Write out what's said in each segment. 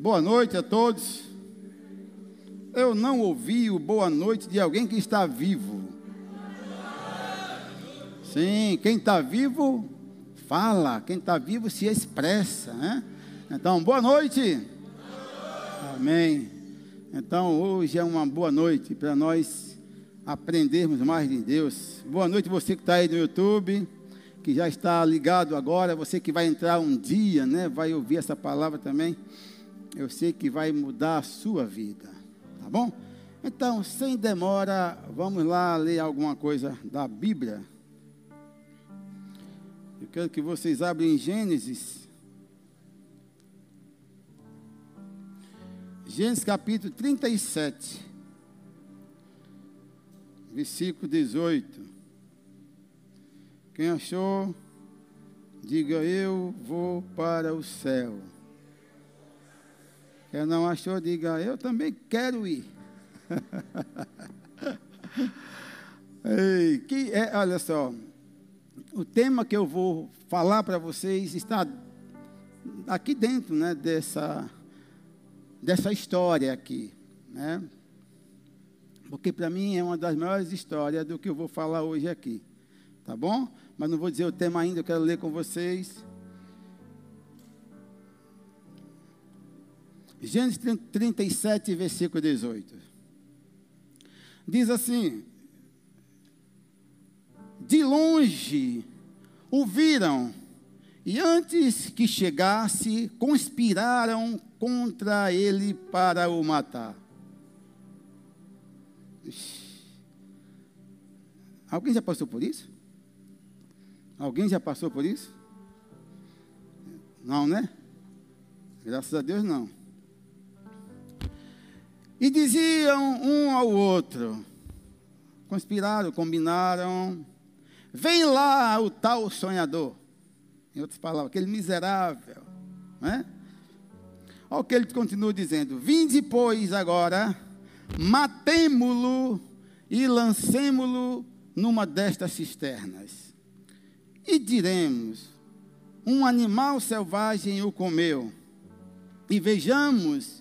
Boa noite a todos. Eu não ouvi o boa noite de alguém que está vivo. Sim, quem está vivo, fala. Quem está vivo se expressa. Né? Então, boa noite. Amém. Então, hoje é uma boa noite para nós aprendermos mais de Deus. Boa noite, você que está aí no YouTube que já está ligado agora, você que vai entrar um dia, né, vai ouvir essa palavra também, eu sei que vai mudar a sua vida, tá bom? Então, sem demora, vamos lá ler alguma coisa da Bíblia. Eu quero que vocês abram Gênesis. Gênesis capítulo 37, versículo 18. Quem achou, diga eu vou para o céu. Quem não achou, diga eu também quero ir. Ei, que é, olha só, o tema que eu vou falar para vocês está aqui dentro, né, dessa dessa história aqui, né? Porque para mim é uma das maiores histórias do que eu vou falar hoje aqui. Tá bom? mas não vou dizer o tema ainda, eu quero ler com vocês. Gênesis 37, versículo 18. Diz assim: De longe o viram, e antes que chegasse, conspiraram contra ele para o matar. Alguém já passou por isso? Alguém já passou por isso? Não, né? Graças a Deus não. E diziam um ao outro, conspiraram, combinaram, vem lá o tal sonhador. Em outras palavras, aquele miserável. Né? Olha o que ele continua dizendo: Vinde, pois, agora, matemo-lo e lancemo-lo numa destas cisternas e diremos: um animal selvagem o comeu, e vejamos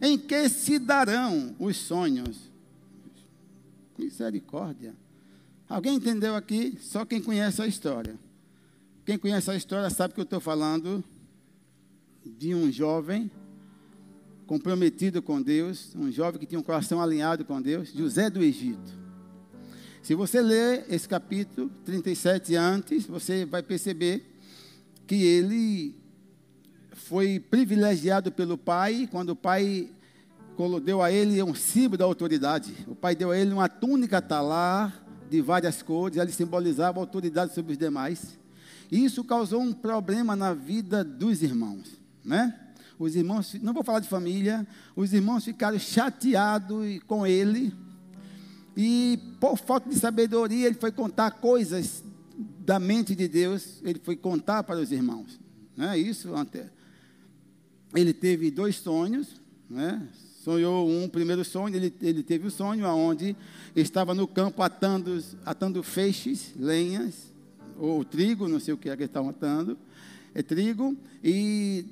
em que se darão os sonhos. Misericórdia. Alguém entendeu aqui? Só quem conhece a história. Quem conhece a história sabe que eu estou falando de um jovem comprometido com Deus, um jovem que tinha um coração alinhado com Deus, José do Egito. Se você ler esse capítulo 37 antes, você vai perceber que ele foi privilegiado pelo pai, quando o pai deu a ele um símbolo da autoridade. O pai deu a ele uma túnica talar de várias cores, ele simbolizava autoridade sobre os demais. E isso causou um problema na vida dos irmãos, né? Os irmãos, não vou falar de família, os irmãos ficaram chateados com ele, e por falta de sabedoria, ele foi contar coisas da mente de Deus, ele foi contar para os irmãos. Não é isso? Ele teve dois sonhos, né? sonhou um primeiro sonho, ele, ele teve o sonho onde estava no campo atando, atando feixes, lenhas, ou trigo, não sei o que é que eles estavam atando, é trigo, e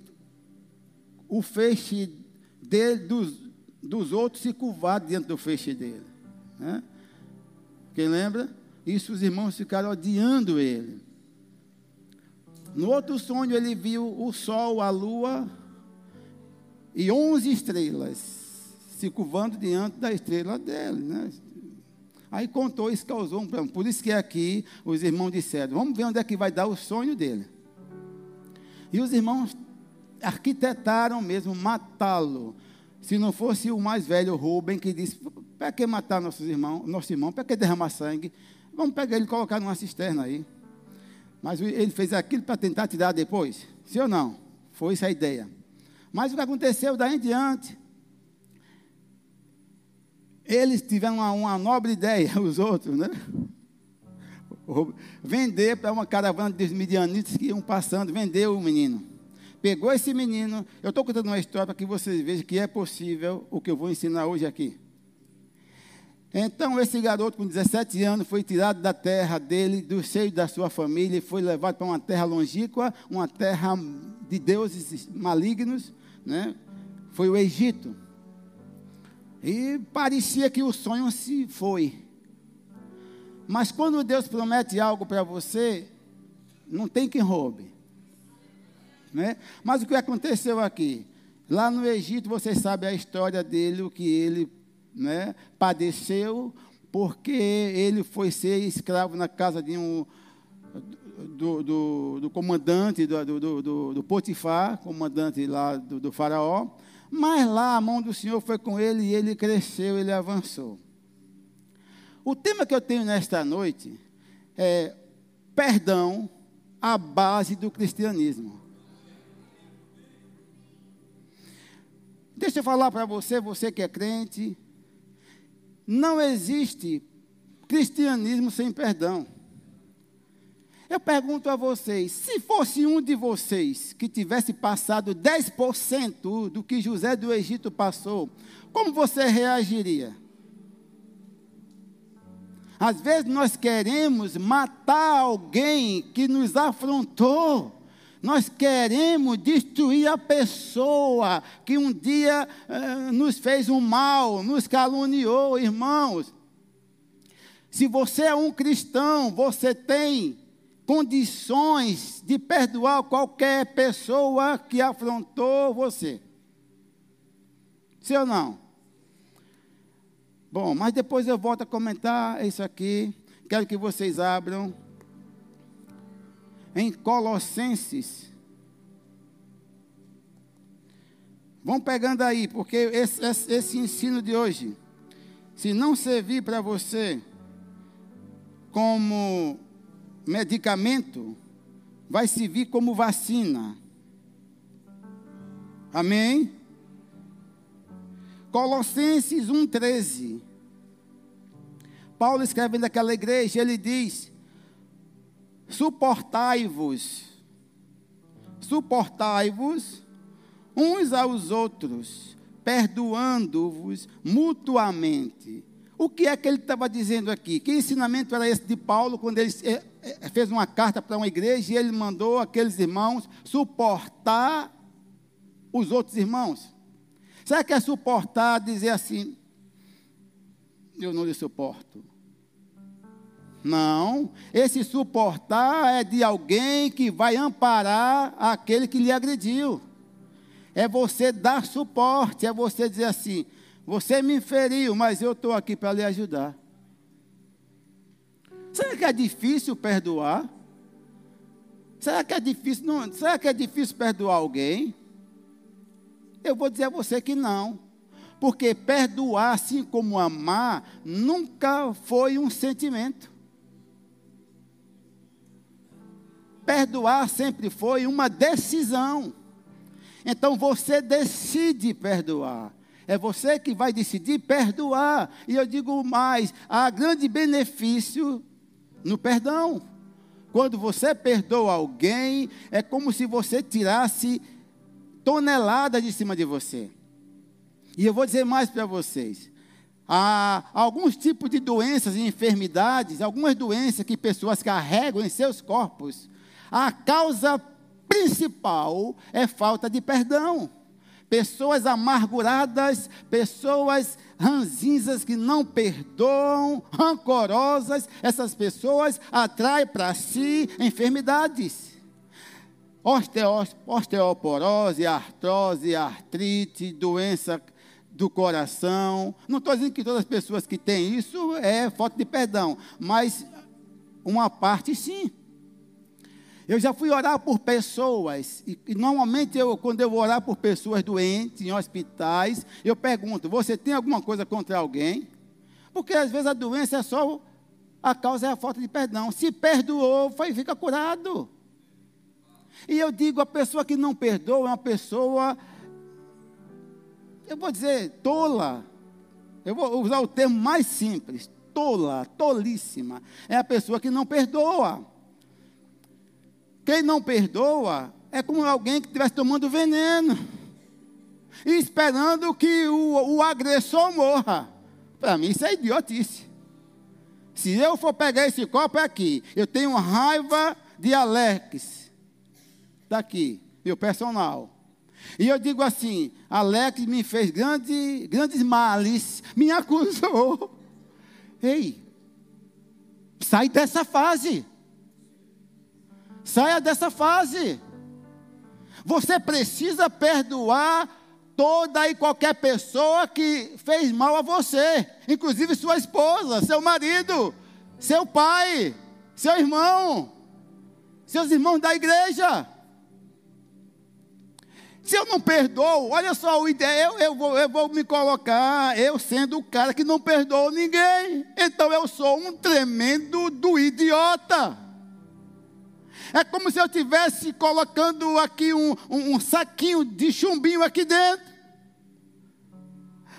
o feixe dele, dos, dos outros se curvava dentro do feixe dele. Né? Quem lembra? Isso os irmãos ficaram odiando ele. No outro sonho ele viu o sol, a lua e onze estrelas se curvando diante da estrela dele. Né? Aí contou, isso causou um problema. Por isso que aqui os irmãos disseram: vamos ver onde é que vai dar o sonho dele. E os irmãos arquitetaram mesmo matá-lo. Se não fosse o mais velho Rubem, que disse: para que matar nossos irmãos, nosso irmão? Para que derramar sangue? Vamos pegar ele e colocar numa cisterna aí. Mas ele fez aquilo para tentar tirar depois? Sim ou não? Foi essa a ideia. Mas o que aconteceu daí em diante? Eles tiveram uma, uma nobre ideia, os outros, né? Vender para uma caravana de midianitas que iam passando, vendeu o menino. Pegou esse menino. Eu estou contando uma história para que vocês vejam que é possível o que eu vou ensinar hoje aqui. Então, esse garoto com 17 anos foi tirado da terra dele, do seio da sua família, e foi levado para uma terra longínqua, uma terra de deuses malignos, né? foi o Egito. E parecia que o sonho se foi. Mas quando Deus promete algo para você, não tem quem roube. Né? Mas o que aconteceu aqui? Lá no Egito, vocês sabem a história dele, o que ele né, padeceu, porque ele foi ser escravo na casa de um do, do, do comandante do, do, do, Potifar, comandante lá do faraó. Mas lá a mão do Senhor foi com ele e ele cresceu, ele avançou. O tema que eu tenho nesta noite é perdão, a base do cristianismo. Deixa eu falar para você, você que é crente, não existe cristianismo sem perdão. Eu pergunto a vocês: se fosse um de vocês que tivesse passado 10% do que José do Egito passou, como você reagiria? Às vezes nós queremos matar alguém que nos afrontou. Nós queremos destruir a pessoa que um dia eh, nos fez um mal, nos caluniou, irmãos. Se você é um cristão, você tem condições de perdoar qualquer pessoa que afrontou você. Sim ou não? Bom, mas depois eu volto a comentar isso aqui. Quero que vocês abram em Colossenses. Vão pegando aí, porque esse, esse, esse ensino de hoje, se não servir para você como medicamento vai servir como vacina. Amém? Colossenses 1,13. Paulo escreve naquela igreja, ele diz: suportai-vos, suportai-vos uns aos outros, perdoando-vos mutuamente. O que é que ele estava dizendo aqui? Que ensinamento era esse de Paulo quando ele eh, eh, fez uma carta para uma igreja e ele mandou aqueles irmãos suportar os outros irmãos? Será que é suportar dizer assim? Eu não lhe suporto. Não, esse suportar é de alguém que vai amparar aquele que lhe agrediu. É você dar suporte, é você dizer assim: você me feriu, mas eu estou aqui para lhe ajudar. Será que é difícil perdoar? Será que é difícil? Não, será que é difícil perdoar alguém? Eu vou dizer a você que não. Porque perdoar, assim como amar, nunca foi um sentimento. Perdoar sempre foi uma decisão. Então você decide perdoar. É você que vai decidir perdoar. E eu digo mais: há grande benefício no perdão. Quando você perdoa alguém, é como se você tirasse tonelada de cima de você. E eu vou dizer mais para vocês. Há alguns tipos de doenças e enfermidades, algumas doenças que pessoas carregam em seus corpos. A causa principal é falta de perdão pessoas amarguradas, pessoas ranzinzas que não perdoam, rancorosas, essas pessoas atraem para si enfermidades. osteoporose, artrose, artrite, doença do coração. Não estou dizendo que todas as pessoas que têm isso é falta de perdão, mas uma parte sim. Eu já fui orar por pessoas, e, e, normalmente eu, quando eu vou orar por pessoas doentes, em hospitais, eu pergunto: você tem alguma coisa contra alguém? Porque às vezes a doença é só, a causa é a falta de perdão. Se perdoou, foi, fica curado. E eu digo: a pessoa que não perdoa é uma pessoa, eu vou dizer, tola. Eu vou usar o termo mais simples: tola, tolíssima. É a pessoa que não perdoa. Quem não perdoa é como alguém que estivesse tomando veneno e esperando que o, o agressor morra. Para mim, isso é idiotice. Se eu for pegar esse copo aqui, eu tenho raiva de Alex, daqui, meu personal. E eu digo assim: Alex me fez grande, grandes males, me acusou. Ei, sai dessa fase. Saia dessa fase. Você precisa perdoar toda e qualquer pessoa que fez mal a você, inclusive sua esposa, seu marido, seu pai, seu irmão, seus irmãos da igreja. Se eu não perdoo, olha só, eu, eu, vou, eu vou me colocar, eu sendo o cara que não perdoa ninguém. Então eu sou um tremendo do idiota. É como se eu estivesse colocando aqui um, um, um, saquinho de chumbinho aqui dentro.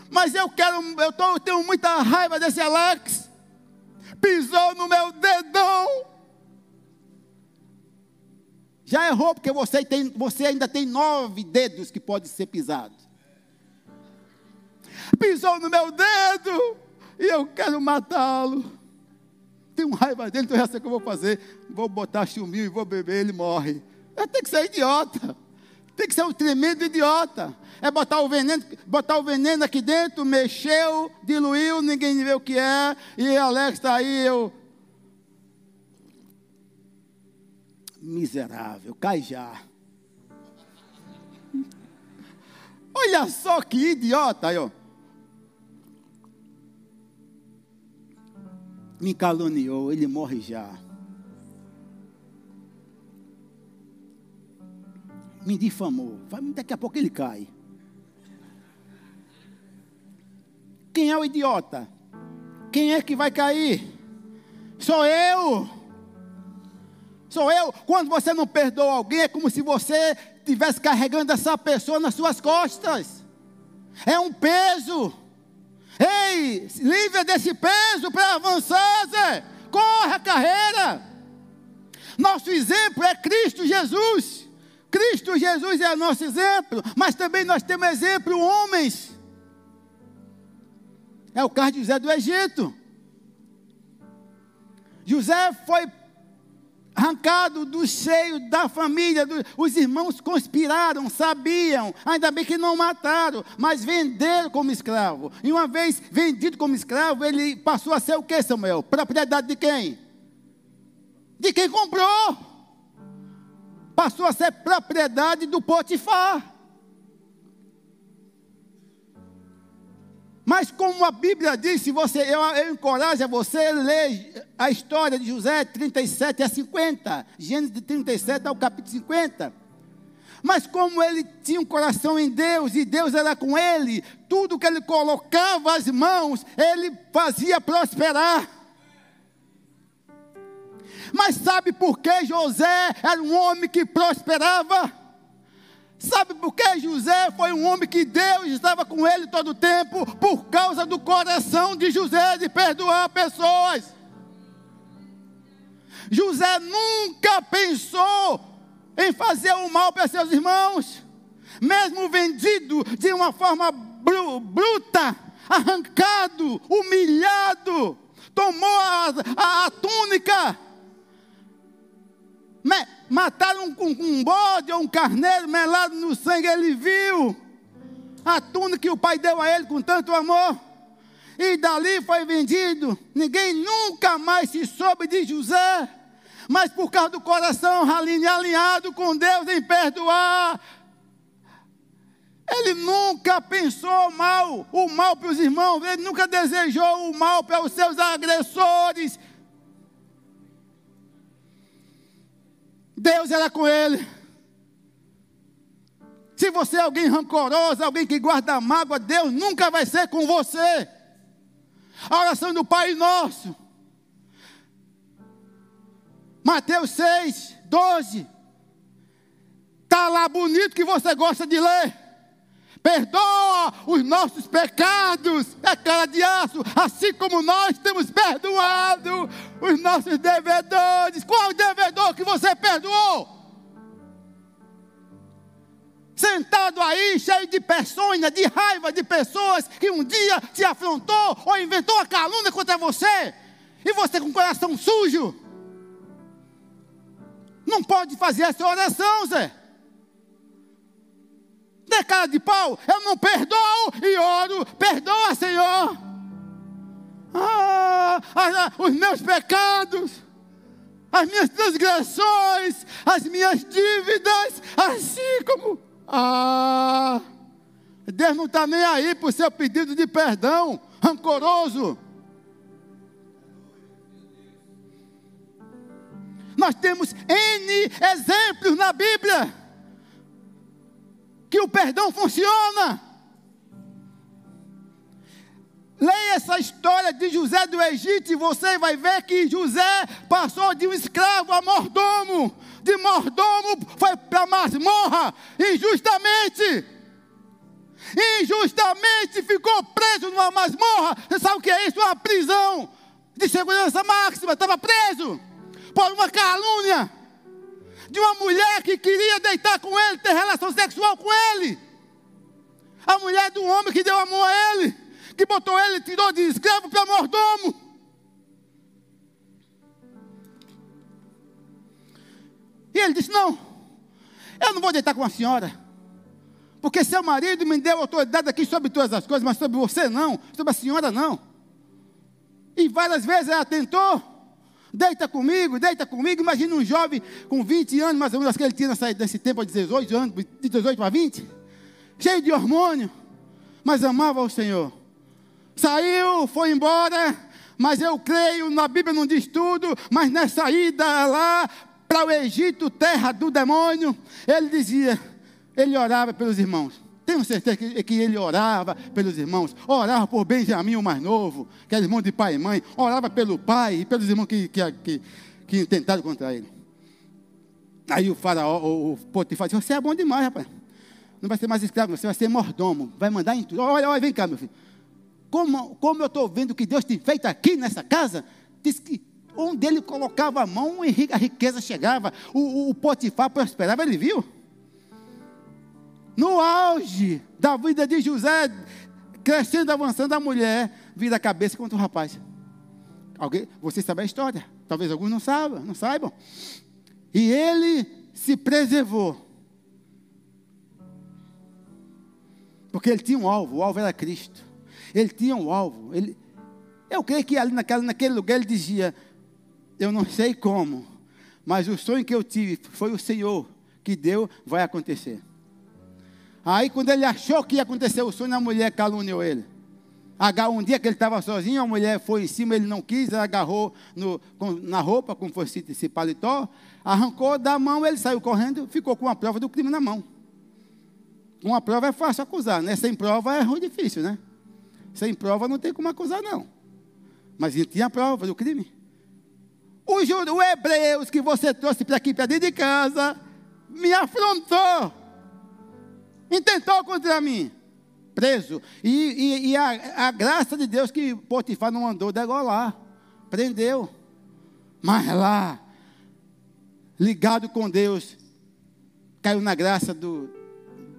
Mas eu quero, eu, tô, eu tenho muita raiva desse Alex. Pisou no meu dedão. Já errou, porque você, tem, você ainda tem nove dedos que podem ser pisados. Pisou no meu dedo e eu quero matá-lo tenho raiva dele, então já sei o que eu vou fazer. Vou botar chumbinho e vou beber, ele morre. Eu tenho que ser idiota. Tem que ser um tremendo idiota. É botar o veneno, botar o veneno aqui dentro, mexeu, diluiu, ninguém vê o que é. E Alex está aí, eu. Miserável, cai já. Olha só que idiota aí, ó. Me caluniou, ele morre já. Me difamou. Daqui a pouco ele cai. Quem é o idiota? Quem é que vai cair? Sou eu. Sou eu. Quando você não perdoa alguém, é como se você estivesse carregando essa pessoa nas suas costas. É um peso. Ei, livre desse peso para avançar, Zé. Corre a carreira. Nosso exemplo é Cristo Jesus. Cristo Jesus é nosso exemplo, mas também nós temos exemplo homens. É o caso de José do Egito. José foi arrancado do seio da família. Do, os irmãos conspiraram, sabiam, ainda bem que não mataram, mas venderam como escravo. E uma vez vendido como escravo, ele passou a ser o que, Samuel? Propriedade de quem? De quem comprou. Passou a ser propriedade do Potifar. Mas como a Bíblia diz, se você, eu, eu encorajo a você ler a história de José 37 a 50, Gênesis de 37 ao capítulo 50. Mas como ele tinha um coração em Deus e Deus era com ele, tudo que ele colocava as mãos, ele fazia prosperar. Mas sabe por que José era um homem que prosperava? Sabe por que José foi um homem que Deus estava com ele todo o tempo? Por causa do coração de José de perdoar pessoas. José nunca pensou em fazer o mal para seus irmãos, mesmo vendido de uma forma bruta, arrancado, humilhado, tomou a, a, a túnica mataram um, um bode ou um carneiro melado no sangue, ele viu a túnica que o pai deu a ele com tanto amor. E dali foi vendido. Ninguém nunca mais se soube de José. Mas por causa do coração alinhado com Deus em perdoar, ele nunca pensou mal, o mal para os irmãos, ele nunca desejou o mal para os seus agressores, Deus era com ele. Se você é alguém rancoroso, alguém que guarda mágoa, Deus nunca vai ser com você. A oração do Pai Nosso. Mateus 6, 12. Está lá bonito que você gosta de ler. Perdoa os nossos pecados, é cara de aço, assim como nós temos perdoado os nossos devedores. Qual devedor que você perdoou? Sentado aí, cheio de peçonha, de raiva de pessoas que um dia te afrontou ou inventou a calúnia contra você, e você com o coração sujo. Não pode fazer essa oração, Zé. Não cara de pau? Eu não perdoo e oro. Perdoa, Senhor. Ah, os meus pecados, as minhas transgressões, as minhas dívidas, assim como. Ah, Deus não está nem aí o seu pedido de perdão, rancoroso. Nós temos N exemplos na Bíblia que o perdão funciona. Leia essa história de José do Egito e você vai ver que José passou de um escravo a mordomo. De mordomo foi para masmorra, injustamente. Injustamente ficou preso numa masmorra. Você sabe o que é isso? Uma prisão de segurança máxima. Estava preso por uma calúnia de uma mulher que queria deitar com ele, ter relação sexual com ele. A mulher do homem que deu amor a ele, que botou ele, tirou de escravo para mordomo. E ele disse: Não, eu não vou deitar com a senhora, porque seu marido me deu autoridade aqui sobre todas as coisas, mas sobre você não, sobre a senhora não. E várias vezes ela tentou, Deita comigo, deita comigo. Imagina um jovem com 20 anos, mais ou menos, que ele tinha nesse tempo de 18 anos, de 18 para 20, cheio de hormônio, mas amava o Senhor. Saiu, foi embora, mas eu creio, na Bíblia não diz tudo, mas nessa ida lá para o Egito, terra do demônio, ele dizia, ele orava pelos irmãos. Tenho certeza que, que, ele orava pelos irmãos, orava por Benjamim, o mais novo, que era irmão de pai e mãe, orava pelo pai e pelos irmãos que, que, que, que tentaram contra ele. Aí o faraó, o, o Potifar disse, você é bom demais, rapaz. Não vai ser mais escravo, você vai ser mordomo, vai mandar em tudo. Olha, olha, vem cá, meu filho. Como, como eu estou vendo que Deus tem feito aqui nessa casa, diz que onde ele colocava a mão, a riqueza chegava, o, o, o Potifar prosperava, ele viu no auge da vida de José, crescendo, avançando, a mulher vira a cabeça contra o rapaz. Alguém, você sabe a história? Talvez alguns não saibam, não saibam. E ele se preservou. Porque ele tinha um alvo, o alvo era Cristo. Ele tinha um alvo. Ele, eu creio que ali naquela, naquele lugar ele dizia: Eu não sei como, mas o sonho que eu tive foi o Senhor que deu, vai acontecer. Aí quando ele achou que ia acontecer o sonho, a mulher caluniou ele. Um dia que ele estava sozinho, a mulher foi em cima, ele não quis, agarrou no, na roupa, como fosse esse paletó, arrancou da mão, ele saiu correndo, ficou com a prova do crime na mão. Uma prova é fácil acusar, né? Sem prova é ruim difícil, né? Sem prova não tem como acusar, não. Mas ele tinha a prova do crime. O, o hebreus que você trouxe para aqui, para dentro de casa, me afrontou intentou contra mim, preso. E, e, e a, a, graça de Deus que Potifar não mandou degolar, prendeu. Mas lá, ligado com Deus, caiu na graça do,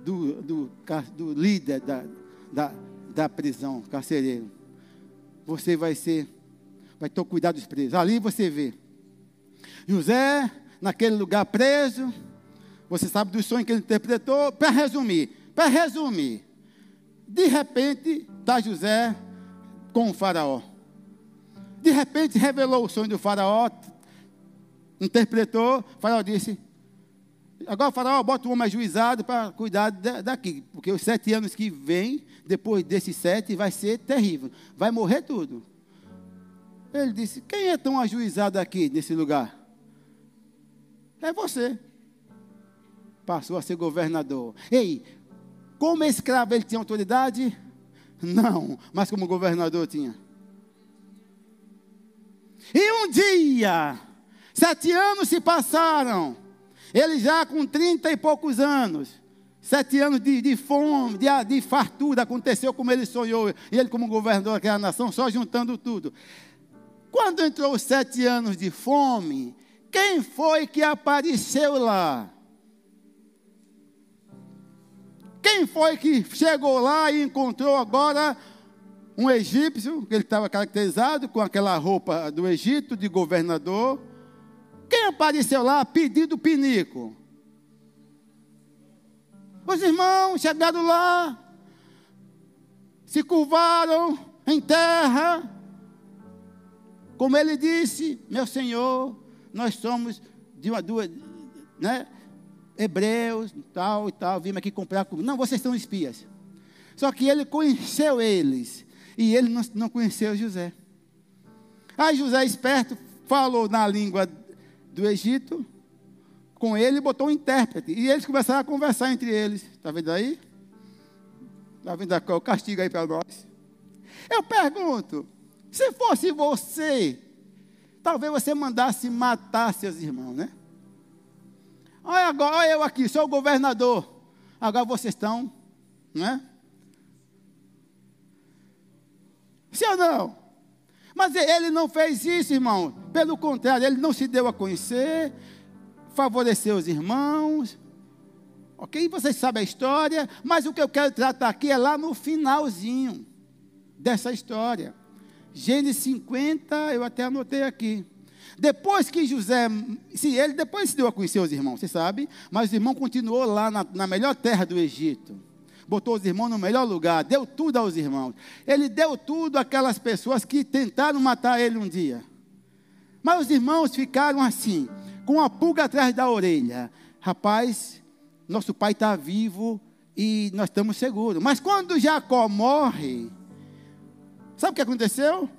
do, do, do líder da, da, da prisão, carcereiro. Você vai ser, vai ter cuidado dos presos. Ali você vê. José, naquele lugar preso, você sabe do sonho que ele interpretou? Para resumir, para resumir, de repente está José com o faraó. De repente revelou o sonho do faraó, interpretou, o faraó disse, agora o faraó bota o homem ajuizado para cuidar daqui, porque os sete anos que vêm, depois desses sete, vai ser terrível, vai morrer tudo. Ele disse, quem é tão ajuizado aqui nesse lugar? É você passou a ser governador. Ei, como escravo ele tinha autoridade? Não, mas como governador tinha. E um dia, sete anos se passaram, ele já com trinta e poucos anos, sete anos de, de fome, de, de, fartura, aconteceu como ele sonhou, e ele como governador daquela nação, só juntando tudo. Quando entrou os sete anos de fome, quem foi que apareceu lá? Quem foi que chegou lá e encontrou agora um egípcio, que ele estava caracterizado com aquela roupa do Egito, de governador? Quem apareceu lá pedindo pinico? Os irmãos chegaram lá, se curvaram em terra. Como ele disse, meu Senhor, nós somos de uma duas, né? Hebreus, tal e tal, vimos aqui comprar comida. Não, vocês são espias. Só que ele conheceu eles e ele não, não conheceu José. Aí José, esperto, falou na língua do Egito com ele e botou um intérprete. E eles começaram a conversar entre eles. Está vendo aí? Está vendo o castigo aí para nós? Eu pergunto: se fosse você, talvez você mandasse matar seus irmãos, né? Olha agora, olha eu aqui, sou o governador. Agora vocês estão, né? Sim ou não? Mas ele não fez isso, irmão. Pelo contrário, ele não se deu a conhecer, favoreceu os irmãos. Ok? Vocês sabem a história, mas o que eu quero tratar aqui é lá no finalzinho dessa história. Gênesis 50, eu até anotei aqui. Depois que José, se ele depois se deu a conhecer os irmãos, você sabe, mas o irmão continuou lá na, na melhor terra do Egito botou os irmãos no melhor lugar, deu tudo aos irmãos. Ele deu tudo àquelas pessoas que tentaram matar ele um dia. Mas os irmãos ficaram assim, com a pulga atrás da orelha. Rapaz, nosso pai está vivo e nós estamos seguros. Mas quando Jacó morre, sabe o que aconteceu?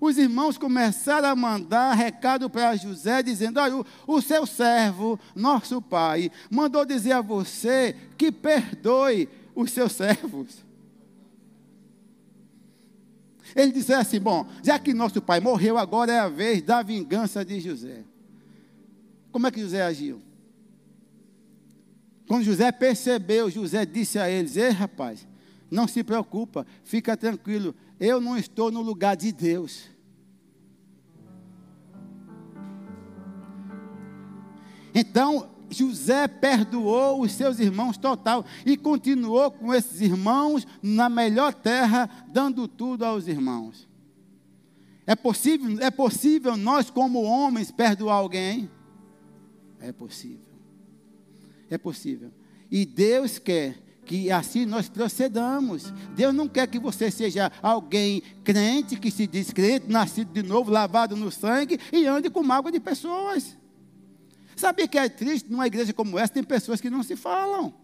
Os irmãos começaram a mandar recado para José, dizendo: Olha, o, seu servo, nosso pai, mandou dizer a você que perdoe os seus servos. Ele disse assim: Bom, já que nosso pai morreu, agora é a vez da vingança de José. Como é que José agiu? Quando José percebeu, José disse a eles: Ei, rapaz, não se preocupa, fica tranquilo, eu não estou no lugar de Deus. Então, José perdoou os seus irmãos total e continuou com esses irmãos na melhor terra, dando tudo aos irmãos. É possível, é possível nós, como homens, perdoar alguém? É possível. É possível. E Deus quer que assim nós procedamos. Deus não quer que você seja alguém crente, que se diz crente, nascido de novo, lavado no sangue e ande com mágoa de pessoas. Sabia que é triste numa igreja como essa, tem pessoas que não se falam.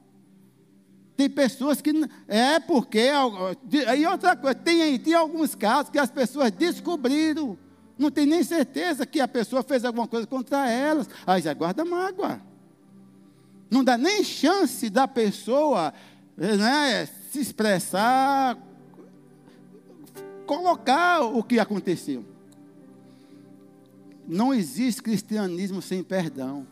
Tem pessoas que. É porque. E outra coisa, tem, tem alguns casos que as pessoas descobriram. Não tem nem certeza que a pessoa fez alguma coisa contra elas. Aí já guarda mágoa. Não dá nem chance da pessoa né, se expressar, colocar o que aconteceu. Não existe cristianismo sem perdão.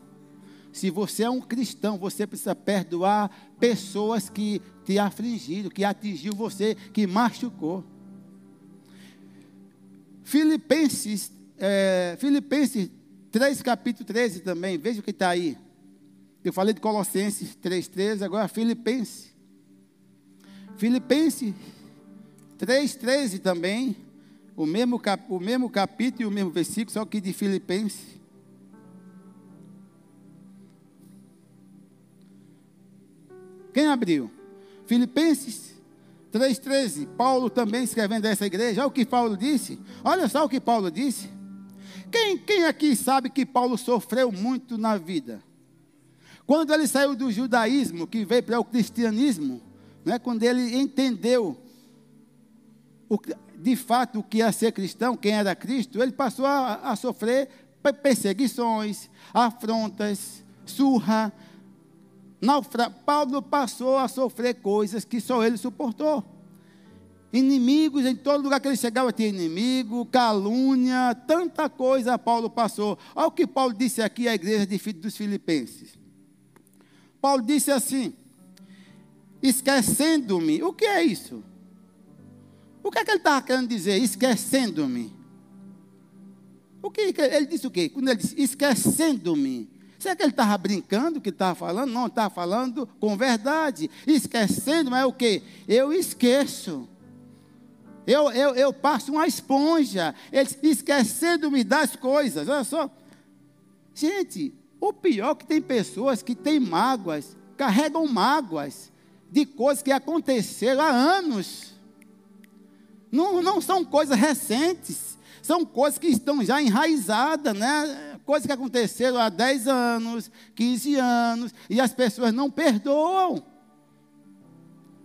Se você é um cristão, você precisa perdoar pessoas que te afligiram, que atingiu você, que machucou. Filipenses, é, Filipenses 3, capítulo 13 também, veja o que está aí. Eu falei de Colossenses 3,13, agora Filipenses. Filipenses 3,13 também. O mesmo, cap, o mesmo capítulo e o mesmo versículo, só que de Filipenses. Quem abriu? Filipenses 3,13. Paulo também escrevendo essa igreja. Olha o que Paulo disse. Olha só o que Paulo disse. Quem, quem aqui sabe que Paulo sofreu muito na vida? Quando ele saiu do judaísmo, que veio para o cristianismo, né, quando ele entendeu o, de fato o que ia ser cristão, quem era Cristo, ele passou a, a sofrer perseguições, afrontas, surra. Naufra... Paulo passou a sofrer coisas que só ele suportou. Inimigos, em todo lugar que ele chegava tinha inimigo, calúnia, tanta coisa Paulo passou. Olha o que Paulo disse aqui à igreja dos Filipenses. Paulo disse assim: esquecendo-me. O que é isso? O que é que ele estava querendo dizer? Esquecendo-me. O que ele disse o quê? Quando ele disse esquecendo-me. Será que ele estava brincando que estava falando? Não, estava falando com verdade. Esquecendo, mas é o quê? Eu esqueço. Eu, eu, eu passo uma esponja. Ele esquecendo-me das coisas. Olha só. Gente, o pior é que tem pessoas que têm mágoas carregam mágoas de coisas que aconteceram há anos. Não, não são coisas recentes, são coisas que estão já enraizadas, né? Coisas que aconteceram há 10 anos, 15 anos, e as pessoas não perdoam.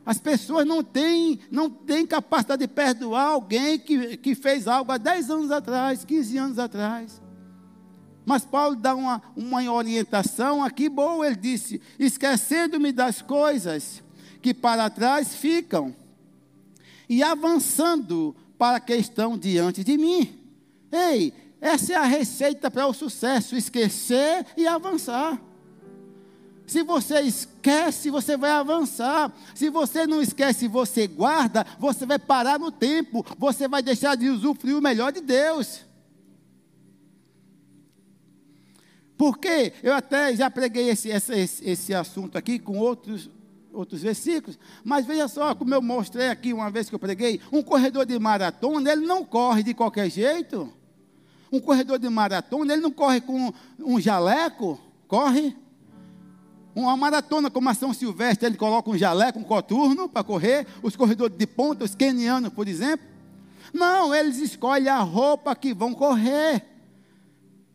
As pessoas não têm, não têm capacidade de perdoar alguém que, que fez algo há 10 anos atrás, 15 anos atrás. Mas Paulo dá uma, uma orientação aqui boa, ele disse: esquecendo-me das coisas que para trás ficam, e avançando para que estão diante de mim. Ei, essa é a receita para o sucesso: esquecer e avançar. Se você esquece, você vai avançar. Se você não esquece, você guarda, você vai parar no tempo, você vai deixar de usufruir o melhor de Deus. Porque eu até já preguei esse, esse, esse assunto aqui com outros, outros versículos, mas veja só, como eu mostrei aqui uma vez que eu preguei, um corredor de maratona, ele não corre de qualquer jeito. Um corredor de maratona, ele não corre com um jaleco, corre uma maratona como a São Silvestre, ele coloca um jaleco, um coturno para correr, os corredores de ponta, os kenianos, por exemplo. Não, eles escolhem a roupa que vão correr.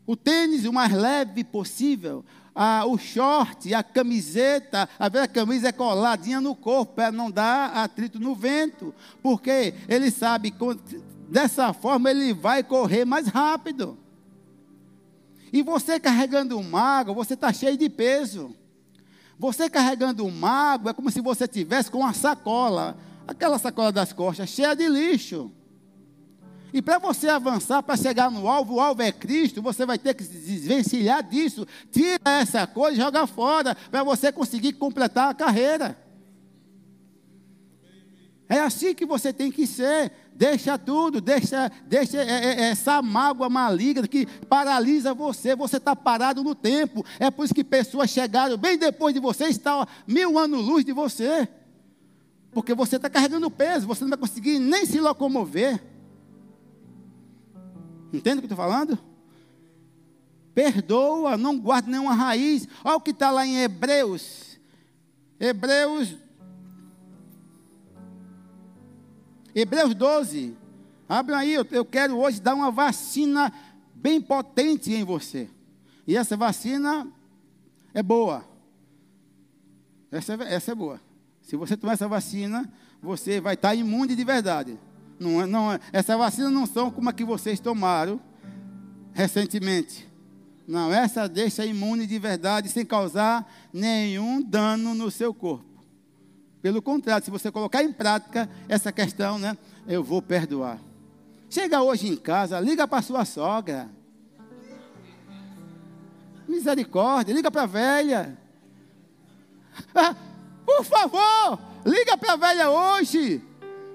O tênis o mais leve possível, a, o short, a camiseta, a velha camisa é coladinha no corpo para não dar atrito no vento, porque ele sabe que dessa forma ele vai correr mais rápido. E você carregando um mago, você está cheio de peso. Você carregando um mago é como se você tivesse com uma sacola, aquela sacola das costas cheia de lixo. E para você avançar, para chegar no alvo, o alvo é Cristo, você vai ter que se desvencilhar disso. Tira essa coisa e joga fora, para você conseguir completar a carreira. É assim que você tem que ser. Deixa tudo, deixa, deixa é, é, é, essa mágoa maligna que paralisa você. Você está parado no tempo. É por isso que pessoas chegaram bem depois de você, estão mil anos luz de você. Porque você está carregando peso, você não vai conseguir nem se locomover. Entende o que eu estou falando? Perdoa, não guarda nenhuma raiz. Olha o que está lá em Hebreus. Hebreus Hebreus 12. Abra aí, eu quero hoje dar uma vacina bem potente em você. E essa vacina é boa. Essa, essa é boa. Se você tomar essa vacina, você vai estar imune de verdade. Não, é, não, é, essa vacina não são como a que vocês tomaram recentemente. Não, essa deixa imune de verdade sem causar nenhum dano no seu corpo. Pelo contrário, se você colocar em prática essa questão, né? Eu vou perdoar. Chega hoje em casa, liga para sua sogra. Misericórdia, liga para a velha. Ah, por favor, liga para a velha hoje.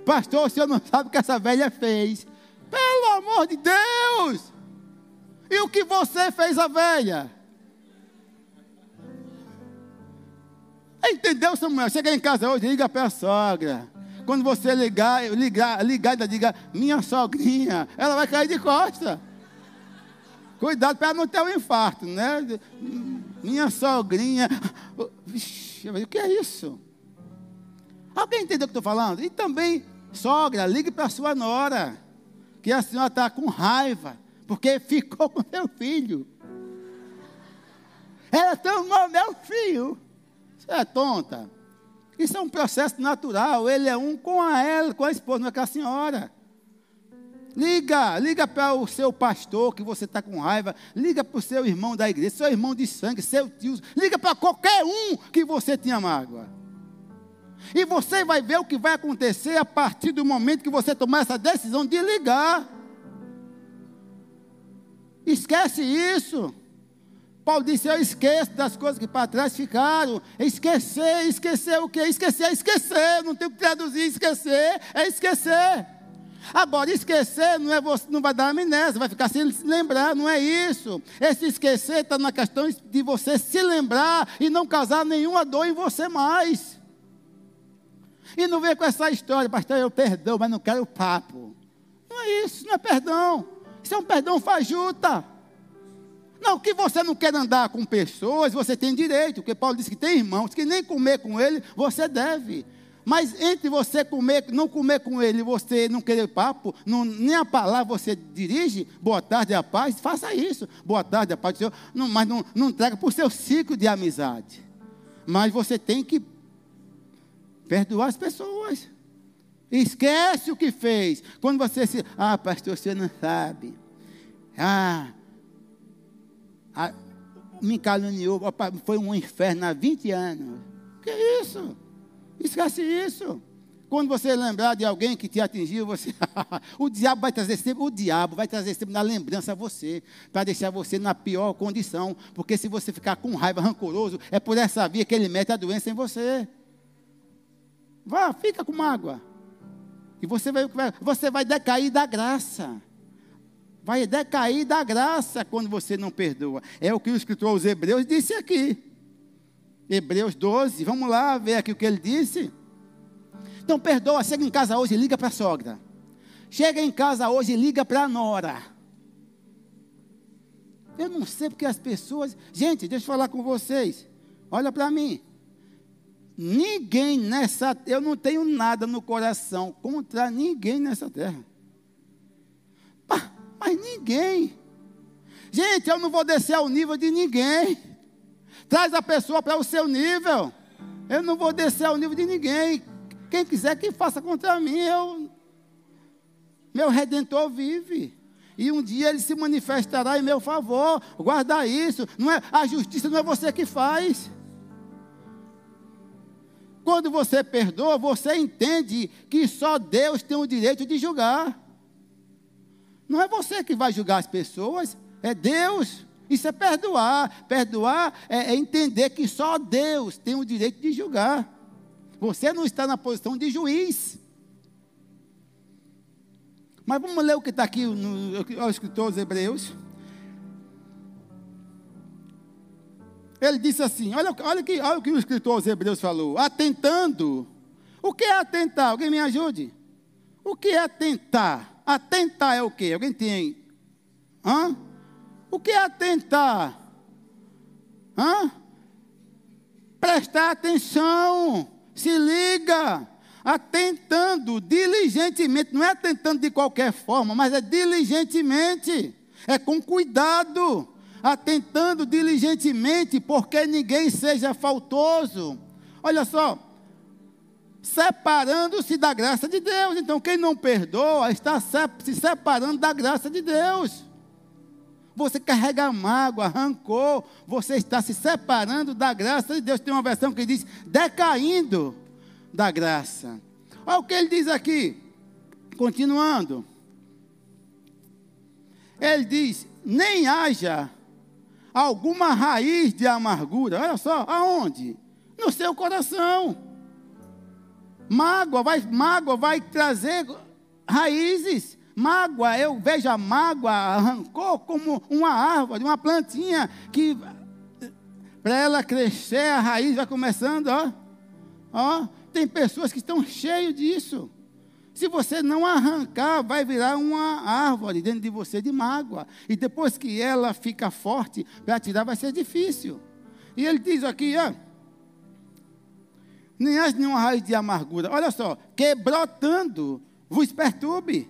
Pastor, o senhor não sabe o que essa velha fez. Pelo amor de Deus! E o que você fez a velha? Entendeu, Samuel? Chega em casa hoje, liga para a sogra. Quando você ligar, ligar, e diga, minha sogrinha, ela vai cair de costa. Cuidado para não ter um infarto, né? Minha sogrinha. Vixe, o que é isso? Alguém entendeu o que estou falando? E também, sogra, ligue para sua nora, que a senhora está com raiva, porque ficou com meu filho. Ela tomou meu filho. Você é tonta. Isso é um processo natural. Ele é um com a ela, com a esposa, não é com a senhora. Liga, liga para o seu pastor que você está com raiva. Liga para o seu irmão da igreja, seu irmão de sangue, seu tio. Liga para qualquer um que você tenha mágoa. E você vai ver o que vai acontecer a partir do momento que você tomar essa decisão de ligar. Esquece isso. Paulo disse: Eu esqueço das coisas que para trás ficaram. Esquecer, esquecer o que? Esquecer, esquecer. Não tem o que traduzir. Esquecer é esquecer. Agora, esquecer não, é você, não vai dar amnésia, vai ficar sem se lembrar, não é isso. Esse esquecer está na questão de você se lembrar e não causar nenhuma dor em você mais. E não vem com essa história, pastor, eu perdoo, mas não quero papo. Não é isso, não é perdão. Isso é um perdão fajuta. Não, que você não quer andar com pessoas, você tem direito, porque Paulo disse que tem irmãos que nem comer com ele você deve. Mas entre você comer, não comer com ele, você não querer papo, não, nem a palavra você dirige, boa tarde, a paz, faça isso. Boa tarde, a paz do Senhor. Não, mas não, não traga para o seu ciclo de amizade. Mas você tem que perdoar as pessoas. Esquece o que fez. Quando você se. Ah, pastor, você não sabe. Ah, me caluniou, foi um inferno há 20 anos. Que isso? Esquece isso. Quando você lembrar de alguém que te atingiu, você, o diabo vai trazer sempre, o diabo vai trazer sempre na lembrança a você, para deixar você na pior condição, porque se você ficar com raiva, rancoroso, é por essa via que ele mete a doença em você. Vá, fica com mágoa. E você vai, você vai decair da graça. Vai decair da graça quando você não perdoa. É o que o escritor aos Hebreus disse aqui. Hebreus 12, vamos lá ver aqui o que ele disse. Então perdoa, chega em casa hoje e liga para a sogra. Chega em casa hoje e liga para a nora. Eu não sei porque as pessoas. Gente, deixa eu falar com vocês. Olha para mim. Ninguém nessa. Eu não tenho nada no coração contra ninguém nessa terra. Mas ninguém. Gente, eu não vou descer ao nível de ninguém. Traz a pessoa para o seu nível. Eu não vou descer ao nível de ninguém. Quem quiser que faça contra mim, eu. Meu redentor vive. E um dia ele se manifestará em meu favor. Guarda isso. Não é, a justiça não é você que faz. Quando você perdoa, você entende que só Deus tem o direito de julgar. Não é você que vai julgar as pessoas, é Deus. Isso é perdoar. Perdoar é, é entender que só Deus tem o direito de julgar. Você não está na posição de juiz. Mas vamos ler o que está aqui no, escritor dos Hebreus. Ele disse assim: olha, olha, que, olha o que o escritor aos Hebreus falou. Atentando. O que é atentar? Alguém me ajude? O que é atentar? Atentar é o quê? Alguém tem? Hã? O que é atentar? Hã? Prestar atenção, se liga, atentando diligentemente, não é atentando de qualquer forma, mas é diligentemente, é com cuidado, atentando diligentemente, porque ninguém seja faltoso. Olha só, separando-se da graça de Deus. Então, quem não perdoa está se separando da graça de Deus você carrega mágoa, rancor, você está se separando da graça de Deus. Tem uma versão que diz decaindo da graça. Olha o que ele diz aqui, continuando. Ele diz: nem haja alguma raiz de amargura. Olha só, aonde? No seu coração. Mágoa vai, mágoa vai trazer raízes. Mágoa, eu vejo a mágoa, arrancou como uma árvore, uma plantinha que para ela crescer, a raiz vai começando, ó. Ó, tem pessoas que estão cheias disso. Se você não arrancar, vai virar uma árvore dentro de você de mágoa. E depois que ela fica forte, para tirar vai ser difícil. E ele diz aqui, ó. Nem há nenhuma raiz de amargura. Olha só, que brotando vos perturbe.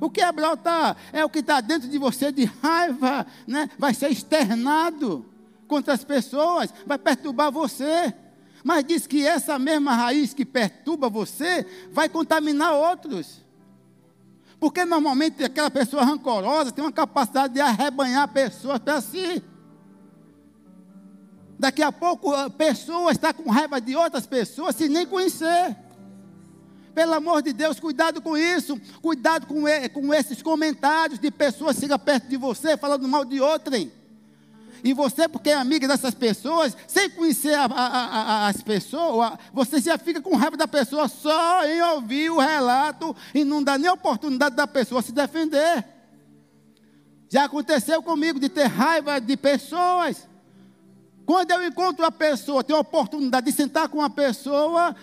O que é brotar? É o que está dentro de você de raiva, né? vai ser externado contra as pessoas, vai perturbar você. Mas diz que essa mesma raiz que perturba você vai contaminar outros. Porque normalmente aquela pessoa rancorosa tem uma capacidade de arrebanhar pessoas para si. Daqui a pouco a pessoa está com raiva de outras pessoas sem nem conhecer. Pelo amor de Deus, cuidado com isso. Cuidado com, com esses comentários de pessoas que chegam perto de você falando mal de outrem. E você, porque é amiga dessas pessoas, sem conhecer a, a, a, as pessoas, você já fica com raiva da pessoa só em ouvir o relato e não dá nem oportunidade da pessoa se defender. Já aconteceu comigo de ter raiva de pessoas. Quando eu encontro a pessoa, tenho a oportunidade de sentar com uma pessoa,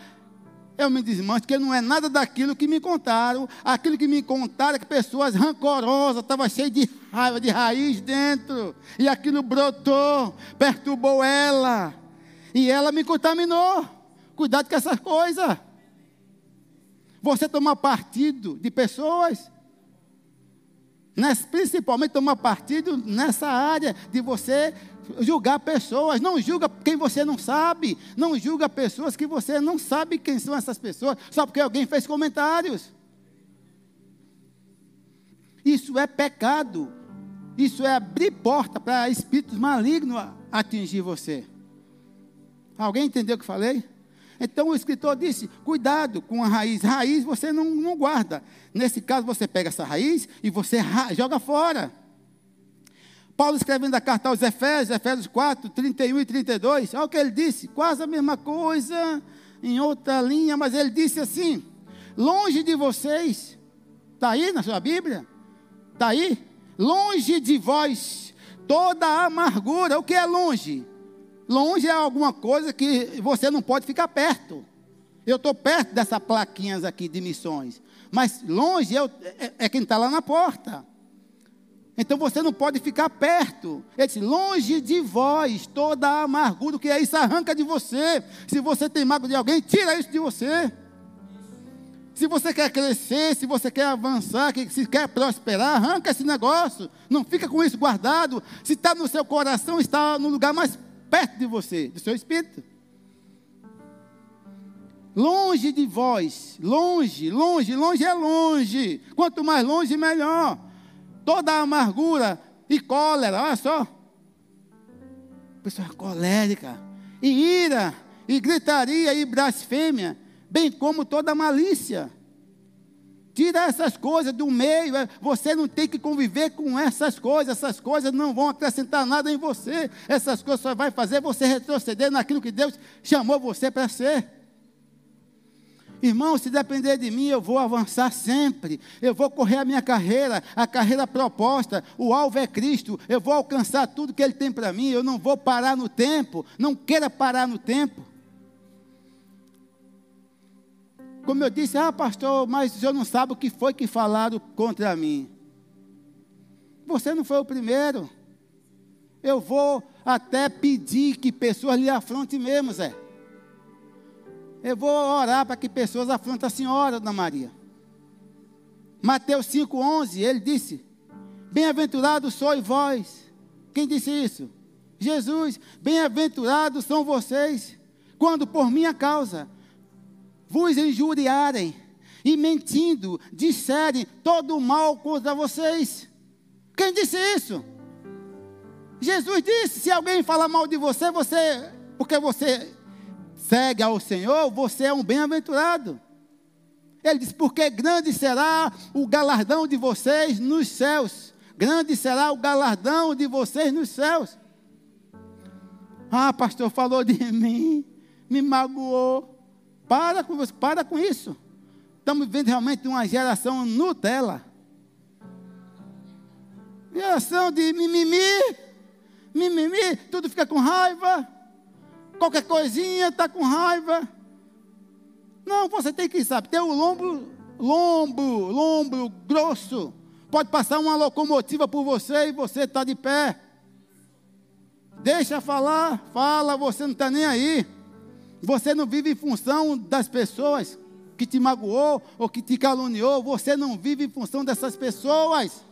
eu me desmancho, porque não é nada daquilo que me contaram. Aquilo que me contaram é que pessoas rancorosas, estavam cheias de raiva, de raiz dentro. E aquilo brotou, perturbou ela. E ela me contaminou. Cuidado com essas coisas. Você tomar partido de pessoas, principalmente tomar partido nessa área de você julgar pessoas. Não julga quem você não sabe. Não julga pessoas que você não sabe quem são essas pessoas, só porque alguém fez comentários. Isso é pecado. Isso é abrir porta para espíritos malignos atingir você. Alguém entendeu o que falei? Então o escritor disse: cuidado com a raiz. Raiz você não, não guarda. Nesse caso, você pega essa raiz e você joga fora. Paulo escrevendo a carta aos Efésios, Efésios 4, 31 e 32, olha o que ele disse, quase a mesma coisa, em outra linha, mas ele disse assim: longe de vocês, está aí na sua Bíblia? Está aí? Longe de vós toda a amargura. O que é longe? Longe é alguma coisa que você não pode ficar perto. Eu estou perto dessas plaquinhas aqui de missões. Mas longe é, é, é quem está lá na porta. Então você não pode ficar perto. Ele disse: longe de vós toda a amargura, que é isso arranca de você. Se você tem mágoa de alguém, tira isso de você. Se você quer crescer, se você quer avançar, se quer prosperar, arranca esse negócio. Não fica com isso guardado. Se está no seu coração, está no lugar mais perto de você, do seu espírito. Longe de vós, longe, longe, longe é longe. Quanto mais longe, melhor toda a amargura e cólera, olha só. Pessoa colérica, e ira, e gritaria e blasfêmia, bem como toda malícia. Tira essas coisas do meio. É, você não tem que conviver com essas coisas. Essas coisas não vão acrescentar nada em você. Essas coisas só vai fazer você retroceder naquilo que Deus chamou você para ser. Irmão, se depender de mim, eu vou avançar sempre. Eu vou correr a minha carreira, a carreira proposta. O alvo é Cristo. Eu vou alcançar tudo que Ele tem para mim. Eu não vou parar no tempo. Não queira parar no tempo. Como eu disse, ah, pastor, mas o senhor não sabe o que foi que falaram contra mim. Você não foi o primeiro. Eu vou até pedir que pessoas lhe afrontem mesmo, Zé. Eu vou orar para que pessoas afrontem a senhora, Dona Maria. Mateus 5,11, ele disse: Bem-aventurados sois vós. Quem disse isso? Jesus. Bem-aventurados são vocês, quando por minha causa vos injuriarem e mentindo disserem todo o mal contra vocês. Quem disse isso? Jesus disse: se alguém falar mal de você, você, porque você segue ao Senhor, você é um bem-aventurado. Ele diz: Porque grande será o galardão de vocês nos céus. Grande será o galardão de vocês nos céus. Ah, pastor, falou de mim, me magoou. Para com, para com isso. Estamos vivendo realmente uma geração Nutella. Geração de mimimi, mimimi, tudo fica com raiva qualquer coisinha, está com raiva. Não, você tem que saber, ter o lombo, lombo, lombo grosso. Pode passar uma locomotiva por você e você está de pé. Deixa falar, fala, você não está nem aí. Você não vive em função das pessoas que te magoou ou que te caluniou. Você não vive em função dessas pessoas.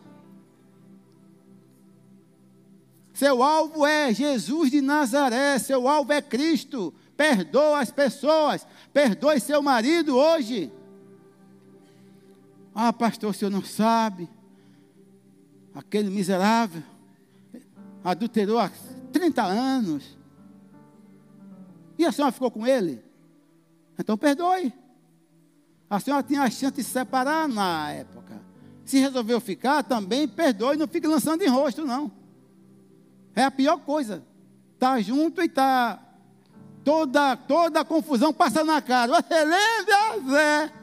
Seu alvo é Jesus de Nazaré, seu alvo é Cristo. Perdoa as pessoas, perdoe seu marido hoje. Ah, pastor, o senhor não sabe. Aquele miserável adulterou há 30 anos. E a senhora ficou com ele? Então perdoe. A senhora tinha a chance de se separar na época. Se resolveu ficar, também perdoe, não fique lançando em rosto, não. É a pior coisa. Tá junto e tá toda toda a confusão passa na cara. Você lembra, Zé?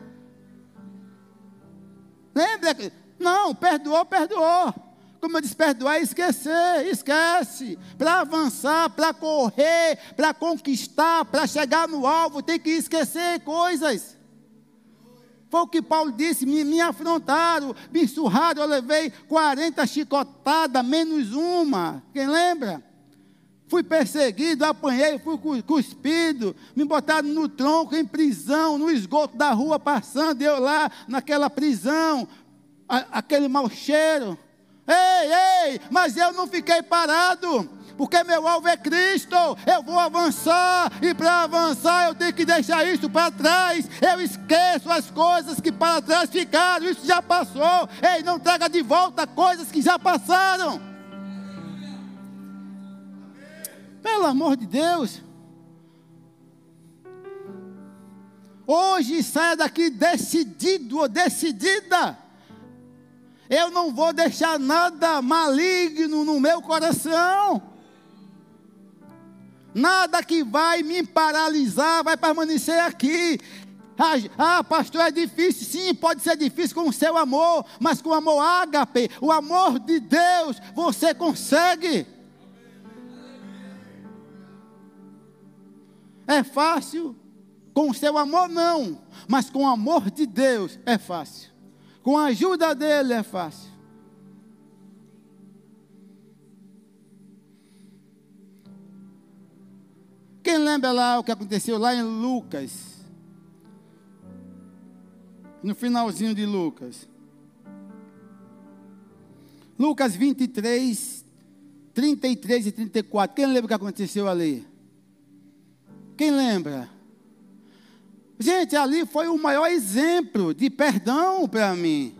Lembra? Não, perdoou, perdoou. Como eu disse, perdoar é esquecer, esquece. Para avançar, para correr, para conquistar, para chegar no alvo, tem que esquecer coisas. Foi o que Paulo disse: me, me afrontaram, me surraram, eu levei 40 chicotadas, menos uma. Quem lembra? Fui perseguido, apanhei, fui cuspido, me botaram no tronco, em prisão, no esgoto da rua, passando, eu lá naquela prisão, a, aquele mau cheiro. Ei, ei, mas eu não fiquei parado porque meu alvo é Cristo. Eu vou avançar, e para avançar eu tenho que deixar isso para trás. Eu esqueço as coisas que para trás ficaram, isso já passou. Ei, não traga de volta coisas que já passaram. Pelo amor de Deus. Hoje saia daqui decidido ou decidida. Eu não vou deixar nada maligno no meu coração. Nada que vai me paralisar vai permanecer aqui. Ah, ah, pastor, é difícil. Sim, pode ser difícil com o seu amor, mas com o amor ágape, o amor de Deus, você consegue. É fácil. Com o seu amor, não. Mas com o amor de Deus, é fácil. Com a ajuda dele, é fácil. Quem lembra lá o que aconteceu lá em Lucas? No finalzinho de Lucas. Lucas 23, 33 e 34. Quem lembra o que aconteceu ali? Quem lembra? Gente, ali foi o maior exemplo de perdão para mim.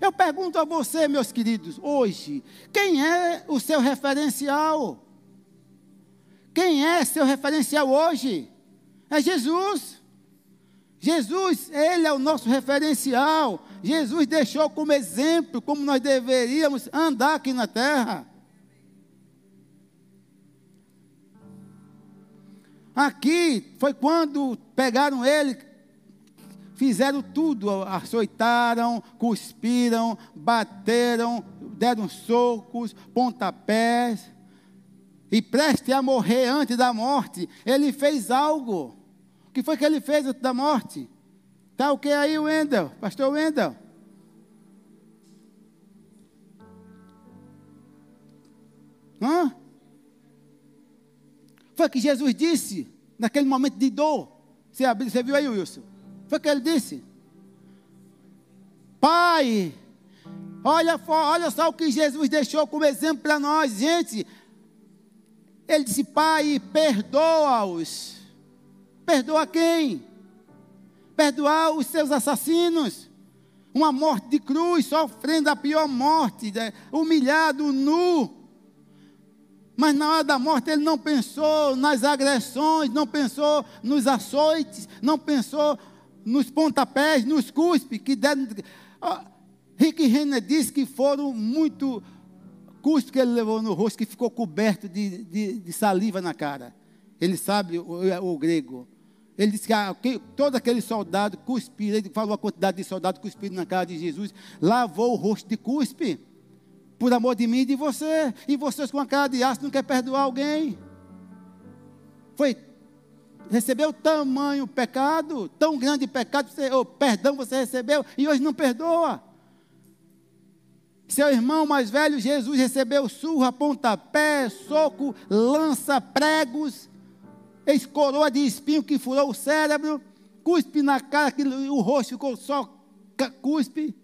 Eu pergunto a você, meus queridos, hoje, quem é o seu referencial? Quem é seu referencial hoje? É Jesus. Jesus, Ele é o nosso referencial. Jesus deixou como exemplo como nós deveríamos andar aqui na terra. Aqui foi quando pegaram ele, fizeram tudo, açoitaram, cuspiram, bateram, deram socos, pontapés e preste a morrer antes da morte, ele fez algo. O que foi que ele fez antes da morte? Está o que aí, Wendel? Pastor Wendel? Hã? Foi que Jesus disse, naquele momento de dor. Você, você viu aí, Wilson? Foi que ele disse: Pai, olha, olha só o que Jesus deixou como exemplo para nós, gente. Ele disse: Pai, perdoa-os. Perdoa quem? Perdoar os seus assassinos. Uma morte de cruz, sofrendo a pior morte, né? humilhado, nu. Mas na hora da morte ele não pensou nas agressões, não pensou nos açoites, não pensou nos pontapés, nos cuspes que deram. Rick Renner disse que foram muito cuspe que ele levou no rosto, que ficou coberto de, de, de saliva na cara. Ele sabe o, o grego. Ele disse que, ah, que todo aquele soldado cuspido, ele falou a quantidade de soldados cuspidos na cara de Jesus, lavou o rosto de cuspe, por amor de mim e de você. E vocês com a cara de aço não quer perdoar alguém. Foi, recebeu tamanho pecado, tão grande pecado, você, oh, perdão você recebeu, e hoje não perdoa. Seu irmão mais velho, Jesus, recebeu surra, pontapé, soco, lança, pregos, ex-coroa de espinho que furou o cérebro, cuspe na cara, que o rosto ficou só cuspe.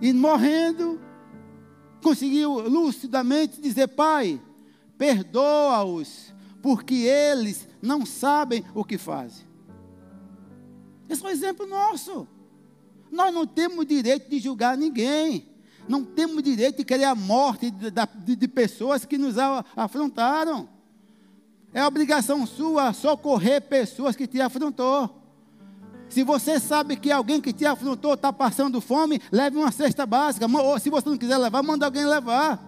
E morrendo, conseguiu lucidamente dizer: Pai, perdoa-os, porque eles não sabem o que fazem. Esse é um exemplo nosso. Nós não temos direito de julgar ninguém. Não temos direito de querer a morte de, de, de pessoas que nos afrontaram. É obrigação sua socorrer pessoas que te afrontou. Se você sabe que alguém que te afrontou está passando fome, leve uma cesta básica. Ou se você não quiser levar, manda alguém levar.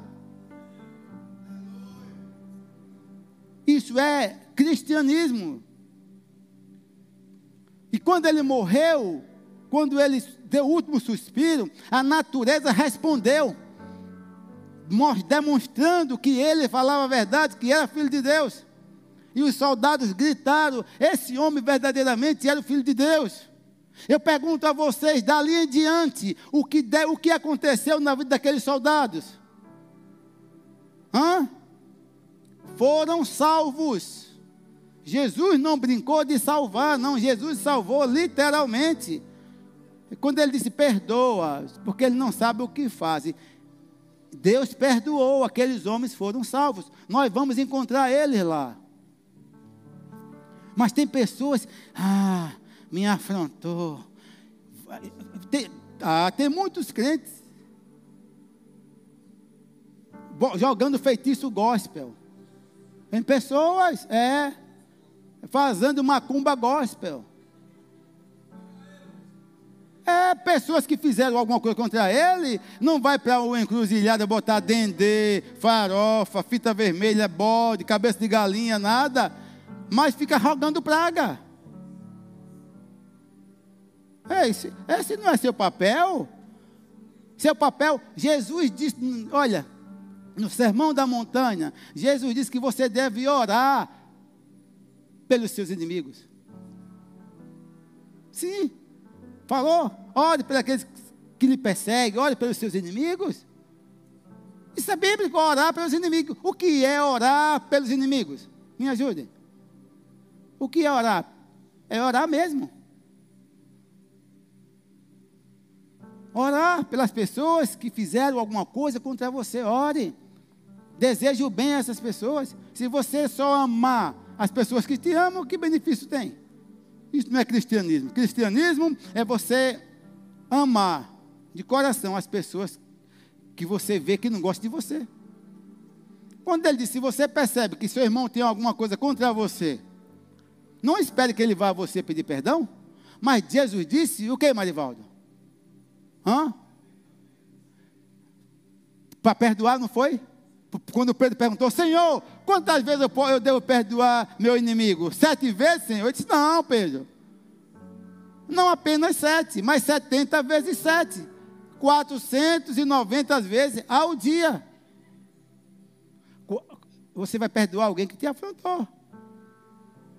Isso é cristianismo. E quando ele morreu, quando ele deu o último suspiro, a natureza respondeu, demonstrando que ele falava a verdade, que era filho de Deus. E os soldados gritaram: Esse homem verdadeiramente era o filho de Deus. Eu pergunto a vocês, dali em diante, o que, de, o que aconteceu na vida daqueles soldados? Hã? Foram salvos. Jesus não brincou de salvar, não. Jesus salvou literalmente. Quando ele disse perdoa, porque ele não sabe o que fazem. Deus perdoou, aqueles homens foram salvos. Nós vamos encontrar eles lá. Mas tem pessoas, ah, me afrontou. Tem, ah, tem muitos crentes jogando feitiço gospel. Tem pessoas, é, fazendo macumba gospel. É, pessoas que fizeram alguma coisa contra ele, não vai para o encruzilhada botar dendê, farofa, fita vermelha, bode, cabeça de galinha, nada, mas fica rogando praga. Esse, esse não é seu papel. Seu papel, Jesus disse, olha, no Sermão da Montanha, Jesus disse que você deve orar pelos seus inimigos. Sim, falou, ore pelos aqueles que lhe perseguem, ore pelos seus inimigos. Isso é bíblico, orar pelos inimigos. O que é orar pelos inimigos? Me ajudem. O que é orar? É orar mesmo. Orar pelas pessoas que fizeram alguma coisa contra você, ore. Deseje o bem a essas pessoas. Se você só amar as pessoas que te amam, que benefício tem? Isso não é cristianismo. Cristianismo é você amar de coração as pessoas que você vê que não gostam de você. Quando ele diz, se você percebe que seu irmão tem alguma coisa contra você, não espere que ele vá a você pedir perdão. Mas Jesus disse o que, Marivaldo? Hã? Para perdoar, não foi? Quando Pedro perguntou, Senhor, quantas vezes eu, eu devo perdoar meu inimigo? Sete vezes, Senhor? Ele disse, não, Pedro. Não apenas sete, mas setenta vezes sete. Quatrocentos e noventa vezes ao dia. Você vai perdoar alguém que te afrontou.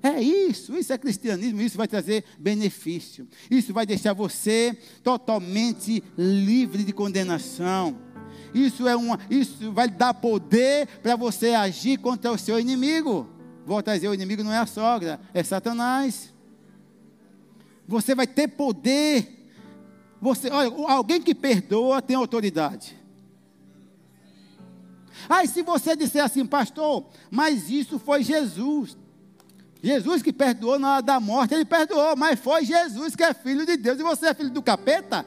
É isso, isso é cristianismo, isso vai trazer benefício. Isso vai deixar você totalmente livre de condenação. Isso é uma, isso vai dar poder para você agir contra o seu inimigo. Volto a dizer, o inimigo não é a sogra, é Satanás. Você vai ter poder. Você, olha, alguém que perdoa tem autoridade. Aí se você disser assim, pastor, mas isso foi Jesus. Jesus que perdoou na hora da morte, ele perdoou, mas foi Jesus que é filho de Deus e você é filho do capeta?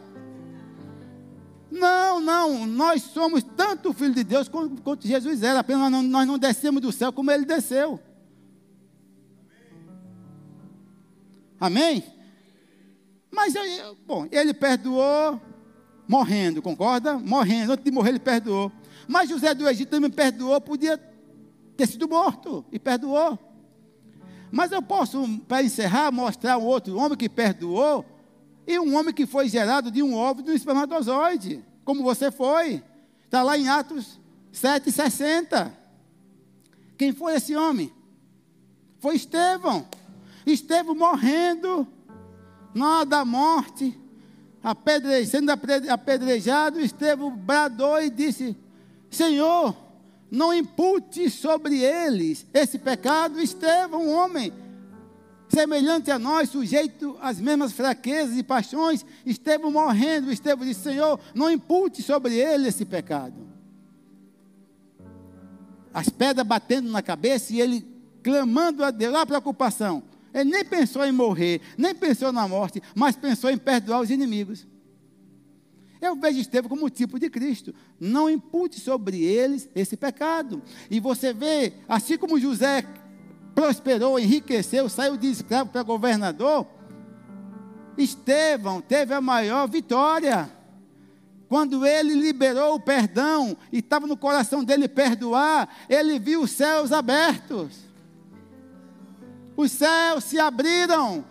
Não, não, nós somos tanto filho de Deus quanto, quanto Jesus era, apenas nós não, nós não descemos do céu como ele desceu. Amém? Mas, bom, ele perdoou morrendo, concorda? Morrendo, antes de morrer ele perdoou. Mas José do Egito também perdoou, podia ter sido morto, e perdoou. Mas eu posso, para encerrar, mostrar um outro homem que perdoou e um homem que foi gerado de um óvulo de um espermatozoide, como você foi. Está lá em Atos 7,60. Quem foi esse homem? Foi Estevão. Estevão morrendo na da morte, apedre, sendo apedrejado, Estevão bradou e disse: Senhor, não impute sobre eles esse pecado. Estevão, um homem semelhante a nós, sujeito às mesmas fraquezas e paixões, Estevão morrendo. Estevão disse: Senhor, não impute sobre ele esse pecado. As pedras batendo na cabeça e ele clamando a Deus, a preocupação. Ele nem pensou em morrer, nem pensou na morte, mas pensou em perdoar os inimigos. Eu vejo Estevão como tipo de Cristo. Não impute sobre eles esse pecado. E você vê, assim como José prosperou, enriqueceu, saiu de escravo para governador, Estevão teve a maior vitória. Quando ele liberou o perdão e estava no coração dele perdoar, ele viu os céus abertos. Os céus se abriram.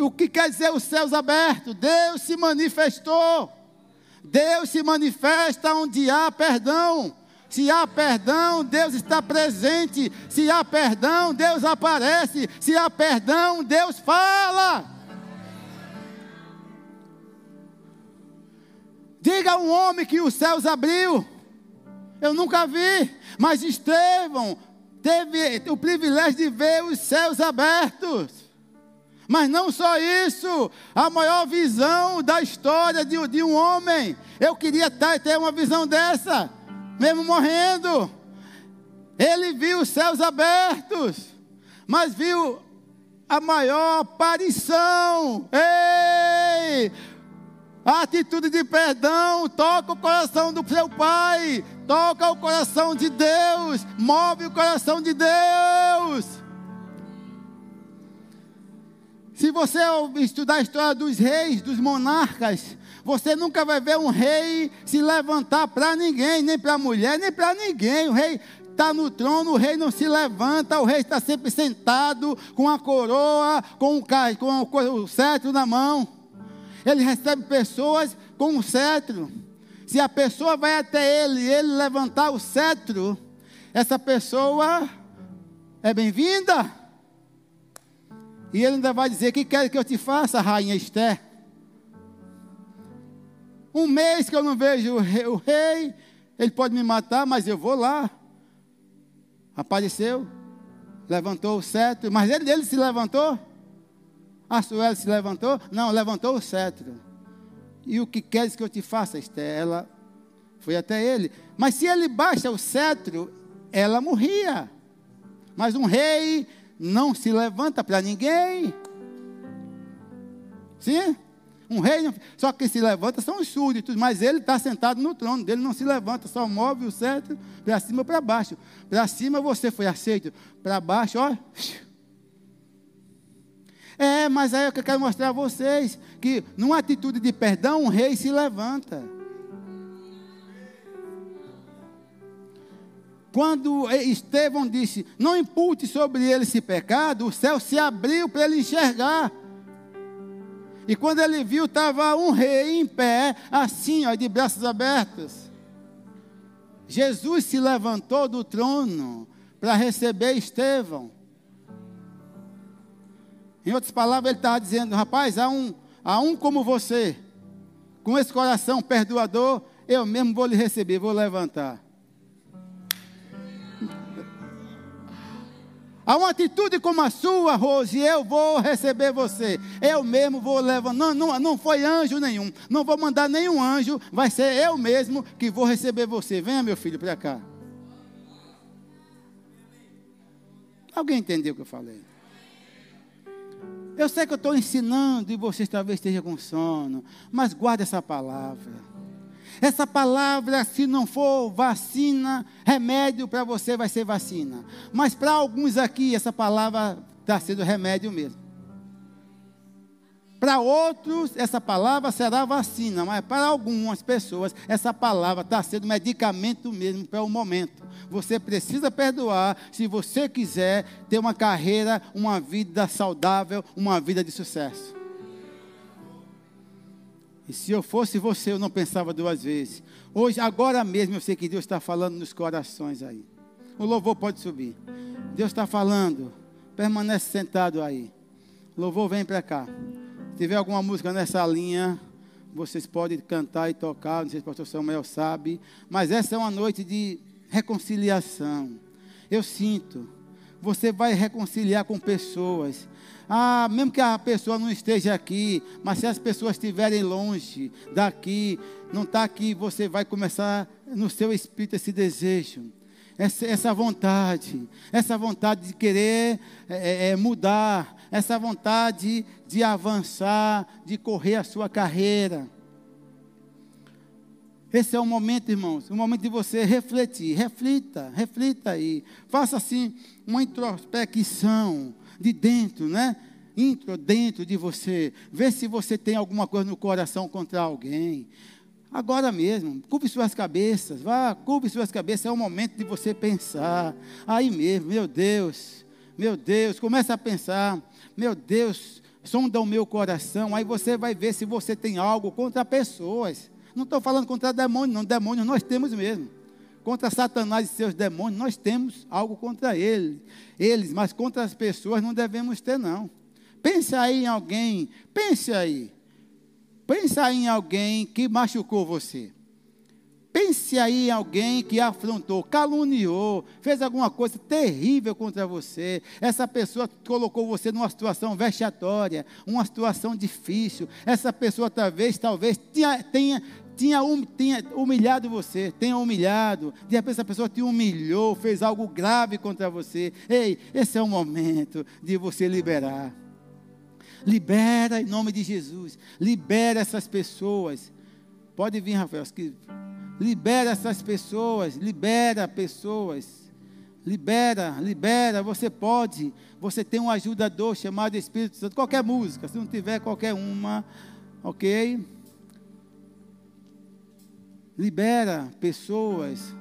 O que quer dizer os céus abertos? Deus se manifestou. Deus se manifesta onde há perdão. Se há perdão, Deus está presente. Se há perdão, Deus aparece. Se há perdão, Deus fala. Diga a um homem que os céus abriu. Eu nunca vi, mas Estevão teve o privilégio de ver os céus abertos. Mas não só isso, a maior visão da história de, de um homem. Eu queria ter uma visão dessa, mesmo morrendo. Ele viu os céus abertos, mas viu a maior aparição. Ei! A atitude de perdão toca o coração do seu pai, toca o coração de Deus, move o coração de Deus. Se você estudar a história dos reis, dos monarcas, você nunca vai ver um rei se levantar para ninguém, nem para a mulher, nem para ninguém. O rei está no trono, o rei não se levanta, o rei está sempre sentado, com a coroa, com o, com o cetro na mão. Ele recebe pessoas com o cetro. Se a pessoa vai até ele e ele levantar o cetro, essa pessoa é bem-vinda. E ele ainda vai dizer: que quer que eu te faça, rainha Esther? Um mês que eu não vejo o rei, ele pode me matar, mas eu vou lá. Apareceu, levantou o cetro, mas ele, ele se levantou. A Sueli se levantou? Não, levantou o cetro. E o que queres que eu te faça, Esther? Ela foi até ele. Mas se ele baixa o cetro, ela morria. Mas um rei não se levanta para ninguém. Sim? Um rei, só que se levanta são os súditos, mas ele está sentado no trono dele, não se levanta, só move o cetro para cima para baixo. Para cima você foi aceito, para baixo, ó. É, mas aí é que eu quero mostrar a vocês que numa atitude de perdão, um rei se levanta. Quando Estevão disse: Não impute sobre ele esse pecado, o céu se abriu para ele enxergar. E quando ele viu, estava um rei em pé, assim, ó, de braços abertos. Jesus se levantou do trono para receber Estevão. Em outras palavras, ele estava dizendo: rapaz, há um, há um como você, com esse coração perdoador, eu mesmo vou lhe receber, vou levantar. Há uma atitude como a sua, Rose, eu vou receber você. Eu mesmo vou levantar. Não, não, não foi anjo nenhum. Não vou mandar nenhum anjo. Vai ser eu mesmo que vou receber você. Venha, meu filho, para cá. Alguém entendeu o que eu falei? Eu sei que eu estou ensinando e vocês talvez estejam com sono, mas guarde essa palavra. Essa palavra, se não for vacina, remédio para você vai ser vacina. Mas para alguns aqui, essa palavra está sendo remédio mesmo. Para outros, essa palavra será vacina, mas para algumas pessoas, essa palavra está sendo medicamento mesmo para o momento. Você precisa perdoar se você quiser ter uma carreira, uma vida saudável, uma vida de sucesso. E se eu fosse você, eu não pensava duas vezes. Hoje, agora mesmo, eu sei que Deus está falando nos corações aí. O louvor pode subir. Deus está falando. Permanece sentado aí. Louvor vem para cá tiver alguma música nessa linha, vocês podem cantar e tocar, não sei se o pastor Samuel sabe, mas essa é uma noite de reconciliação. Eu sinto, você vai reconciliar com pessoas. Ah, mesmo que a pessoa não esteja aqui, mas se as pessoas estiverem longe daqui, não está aqui, você vai começar no seu espírito esse desejo essa, essa vontade, essa vontade de querer é, é, mudar, essa vontade de avançar, de correr a sua carreira. Esse é o momento, irmãos, o momento de você refletir. Reflita, reflita aí. Faça assim uma introspecção de dentro, né? Intro dentro de você. Vê se você tem alguma coisa no coração contra alguém. Agora mesmo, curve suas cabeças, vá, curve suas cabeças, é o momento de você pensar. Aí mesmo, meu Deus, meu Deus, começa a pensar, meu Deus, sonda o meu coração, aí você vai ver se você tem algo contra pessoas. Não estou falando contra demônios, não, demônios nós temos mesmo. Contra Satanás e seus demônios, nós temos algo contra ele, eles, mas contra as pessoas não devemos ter, não. Pense aí em alguém, pense aí. Pensa em alguém que machucou você. Pense aí em alguém que afrontou, caluniou, fez alguma coisa terrível contra você. Essa pessoa colocou você numa situação vexatória, uma situação difícil. Essa pessoa talvez, talvez tenha, tenha, tinha, tinha humilhado você, tenha humilhado. De repente essa pessoa te humilhou, fez algo grave contra você. Ei, esse é o momento de você liberar. Libera em nome de Jesus. Libera essas pessoas. Pode vir, Rafael. Libera essas pessoas, libera pessoas. Libera, libera, você pode. Você tem um ajudador chamado Espírito Santo. Qualquer música, se não tiver qualquer uma, ok? Libera pessoas.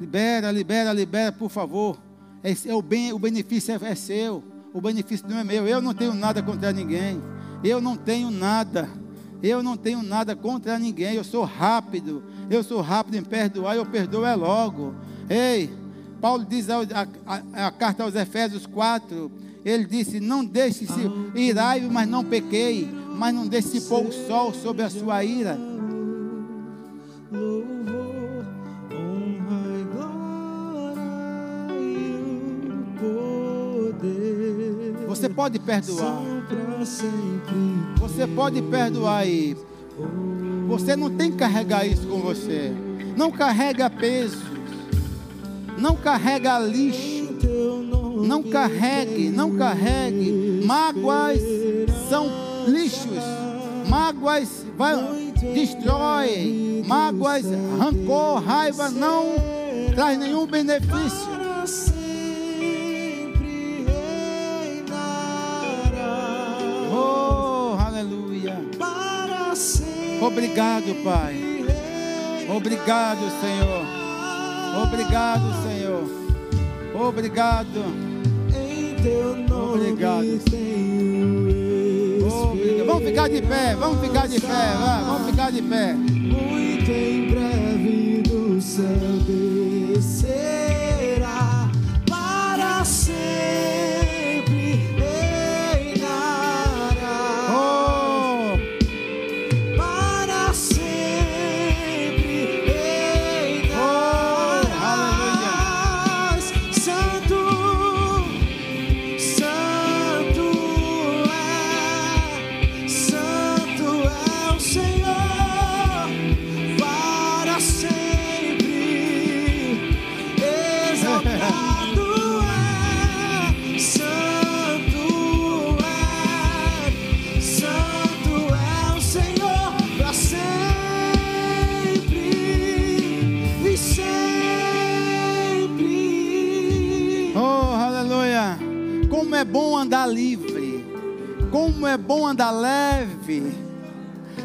Libera, libera, libera, por favor. É, é o, bem, o benefício é, é seu. O benefício não é meu. Eu não tenho nada contra ninguém. Eu não tenho nada. Eu não tenho nada contra ninguém, eu sou rápido, eu sou rápido em perdoar, eu perdoo é logo. Ei, Paulo diz a, a, a carta aos Efésios 4, ele disse: Não deixe-se irai, mas não pequei, mas não deixe-se pôr o sol sobre a sua ira. Você pode perdoar. Você pode perdoar aí. Você não tem que carregar isso com você. Não carrega peso. Não carrega lixo. Não carregue, não carregue. Mágoas são lixos. Mágoas vai, destrói. Mágoas, rancor, raiva não traz nenhum benefício. Obrigado, Pai. Obrigado, Senhor. Obrigado, Senhor. Obrigado. Obrigado. Obrigado. Vamos ficar de pé, vamos ficar de pé, vamos ficar de pé. Muito em breve do céu descerá como é bom andar leve.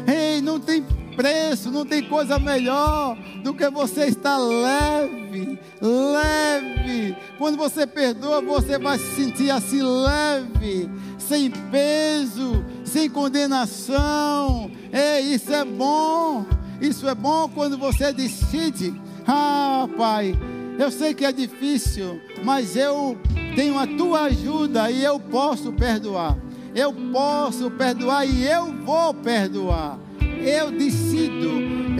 Ei, não tem preço, não tem coisa melhor do que você estar leve, leve. Quando você perdoa, você vai se sentir assim leve, sem peso, sem condenação. Ei, isso é bom. Isso é bom quando você decide. Ah, Pai, eu sei que é difícil, mas eu tenho a tua ajuda e eu posso perdoar. Eu posso perdoar e eu vou perdoar. Eu decido,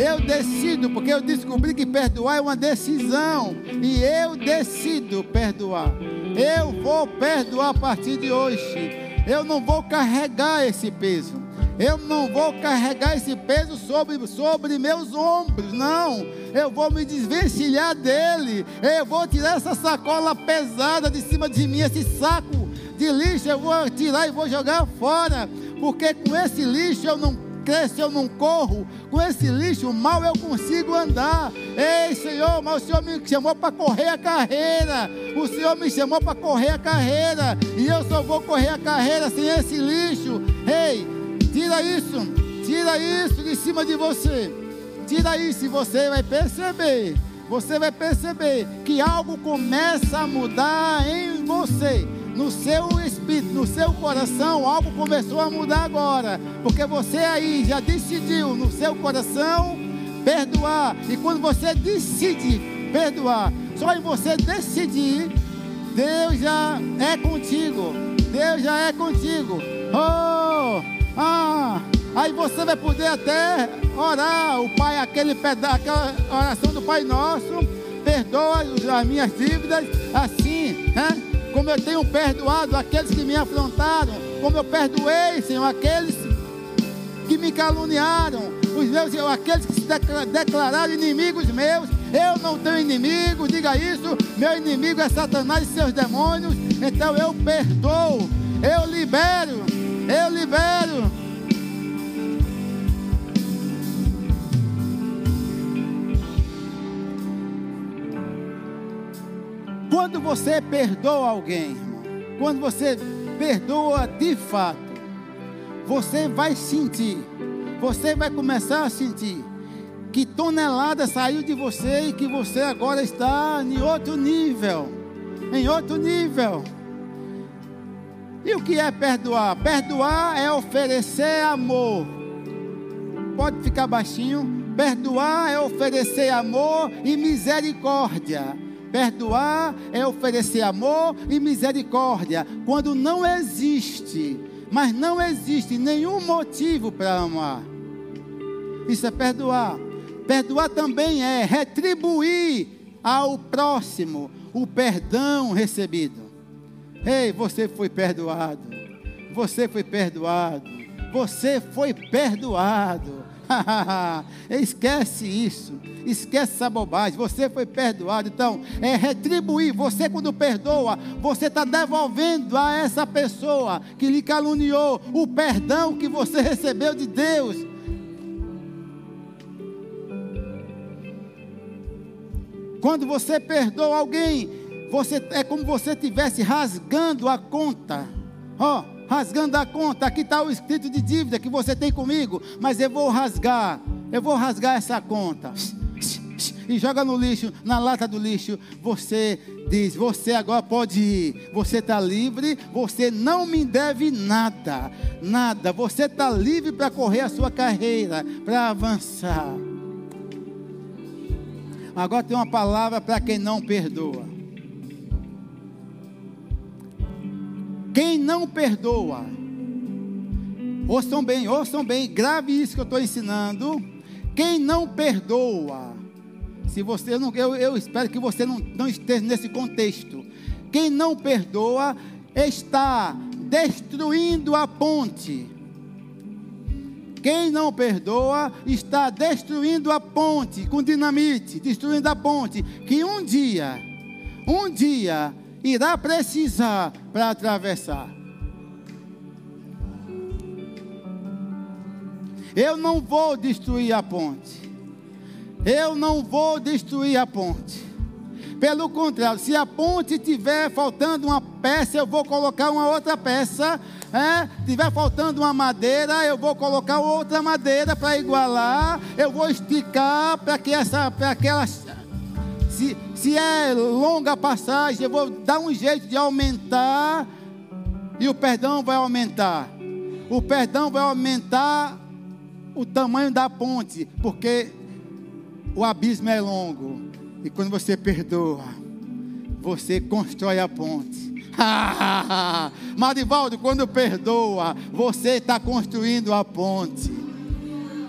eu decido, porque eu descobri que perdoar é uma decisão. E eu decido perdoar. Eu vou perdoar a partir de hoje. Eu não vou carregar esse peso. Eu não vou carregar esse peso sobre, sobre meus ombros, não. Eu vou me desvencilhar dele. Eu vou tirar essa sacola pesada de cima de mim, esse saco de lixo. Eu vou tirar e vou jogar fora. Porque com esse lixo eu não cresço, eu não corro. Com esse lixo mal eu consigo andar. Ei, Senhor, mas o Senhor me chamou para correr a carreira. O Senhor me chamou para correr a carreira. E eu só vou correr a carreira sem esse lixo. Ei, Tira isso, tira isso de cima de você. Tira isso e você vai perceber. Você vai perceber que algo começa a mudar em você. No seu espírito, no seu coração, algo começou a mudar agora. Porque você aí já decidiu no seu coração perdoar. E quando você decide perdoar, só em você decidir, Deus já é contigo. Deus já é contigo. Oh! Ah, Aí você vai poder até orar o Pai, aquele peda aquela oração do Pai Nosso, perdoa as minhas dívidas, assim, né? Como eu tenho perdoado aqueles que me afrontaram, como eu perdoei, Senhor, aqueles que me caluniaram, os meus, aqueles que se declararam inimigos meus. Eu não tenho inimigo, diga isso. Meu inimigo é Satanás e seus demônios. Então eu perdoo, eu libero, eu libero. Quando você perdoa alguém, irmão, quando você perdoa de fato, você vai sentir, você vai começar a sentir que tonelada saiu de você e que você agora está em outro nível, em outro nível. E o que é perdoar? Perdoar é oferecer amor. Pode ficar baixinho. Perdoar é oferecer amor e misericórdia. Perdoar é oferecer amor e misericórdia. Quando não existe, mas não existe nenhum motivo para amar. Isso é perdoar. Perdoar também é retribuir ao próximo o perdão recebido. Ei, você foi perdoado. Você foi perdoado. Você foi perdoado. Esquece isso. Esquece essa bobagem. Você foi perdoado. Então, é retribuir. Você, quando perdoa, você está devolvendo a essa pessoa que lhe caluniou o perdão que você recebeu de Deus. Quando você perdoa alguém, você é como você estivesse rasgando a conta. Ó, oh, rasgando a conta. Aqui está o escrito de dívida que você tem comigo, mas eu vou rasgar, eu vou rasgar essa conta. E joga no lixo, na lata do lixo. Você diz: Você agora pode ir. Você está livre. Você não me deve nada. Nada. Você está livre para correr a sua carreira, para avançar. Agora tem uma palavra para quem não perdoa. Quem não perdoa, ouçam bem, ouçam bem, grave isso que eu estou ensinando. Quem não perdoa, se você não, eu, eu espero que você não, não esteja nesse contexto. Quem não perdoa está destruindo a ponte. Quem não perdoa está destruindo a ponte com dinamite, destruindo a ponte que um dia, um dia irá precisar para atravessar. Eu não vou destruir a ponte. Eu não vou destruir a ponte. Pelo contrário, se a ponte tiver faltando uma peça, eu vou colocar uma outra peça. É? Tiver faltando uma madeira, eu vou colocar outra madeira para igualar. Eu vou esticar para que essa, para aquela se, se é longa a passagem, eu vou dar um jeito de aumentar, e o perdão vai aumentar. O perdão vai aumentar o tamanho da ponte, porque o abismo é longo. E quando você perdoa, você constrói a ponte. Marivaldo, quando perdoa, você está construindo a ponte.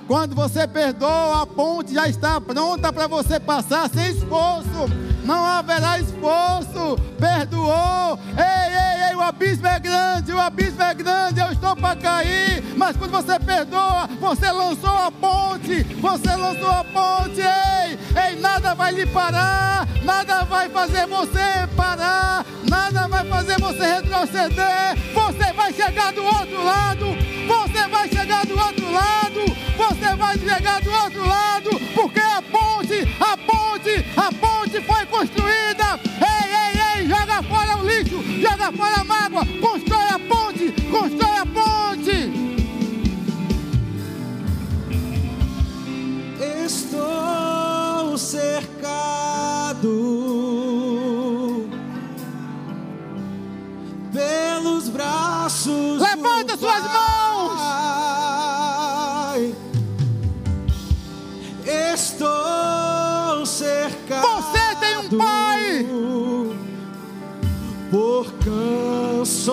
Quando você perdoa, a ponte já está pronta para você passar sem esforço. Não haverá esforço. Perdoou. Ei, ei, o abismo é grande, o abismo é grande, eu estou para cair. Mas quando você perdoa, você lançou a ponte. Você lançou a ponte. Ei, ei, nada vai lhe parar. Nada vai fazer você parar. Nada vai fazer você retroceder. Você vai chegar do outro lado. Você vai chegar do outro lado você vai chegar do outro lado, porque a ponte, a ponte, a ponte foi construída. Ei, ei, joga fora o lixo, joga fora a mágoa, constrói a ponte, constrói a ponte. Estou cercado pelos braços. Levanta suas mãos. Estou cercado. Você tem um pai por canções.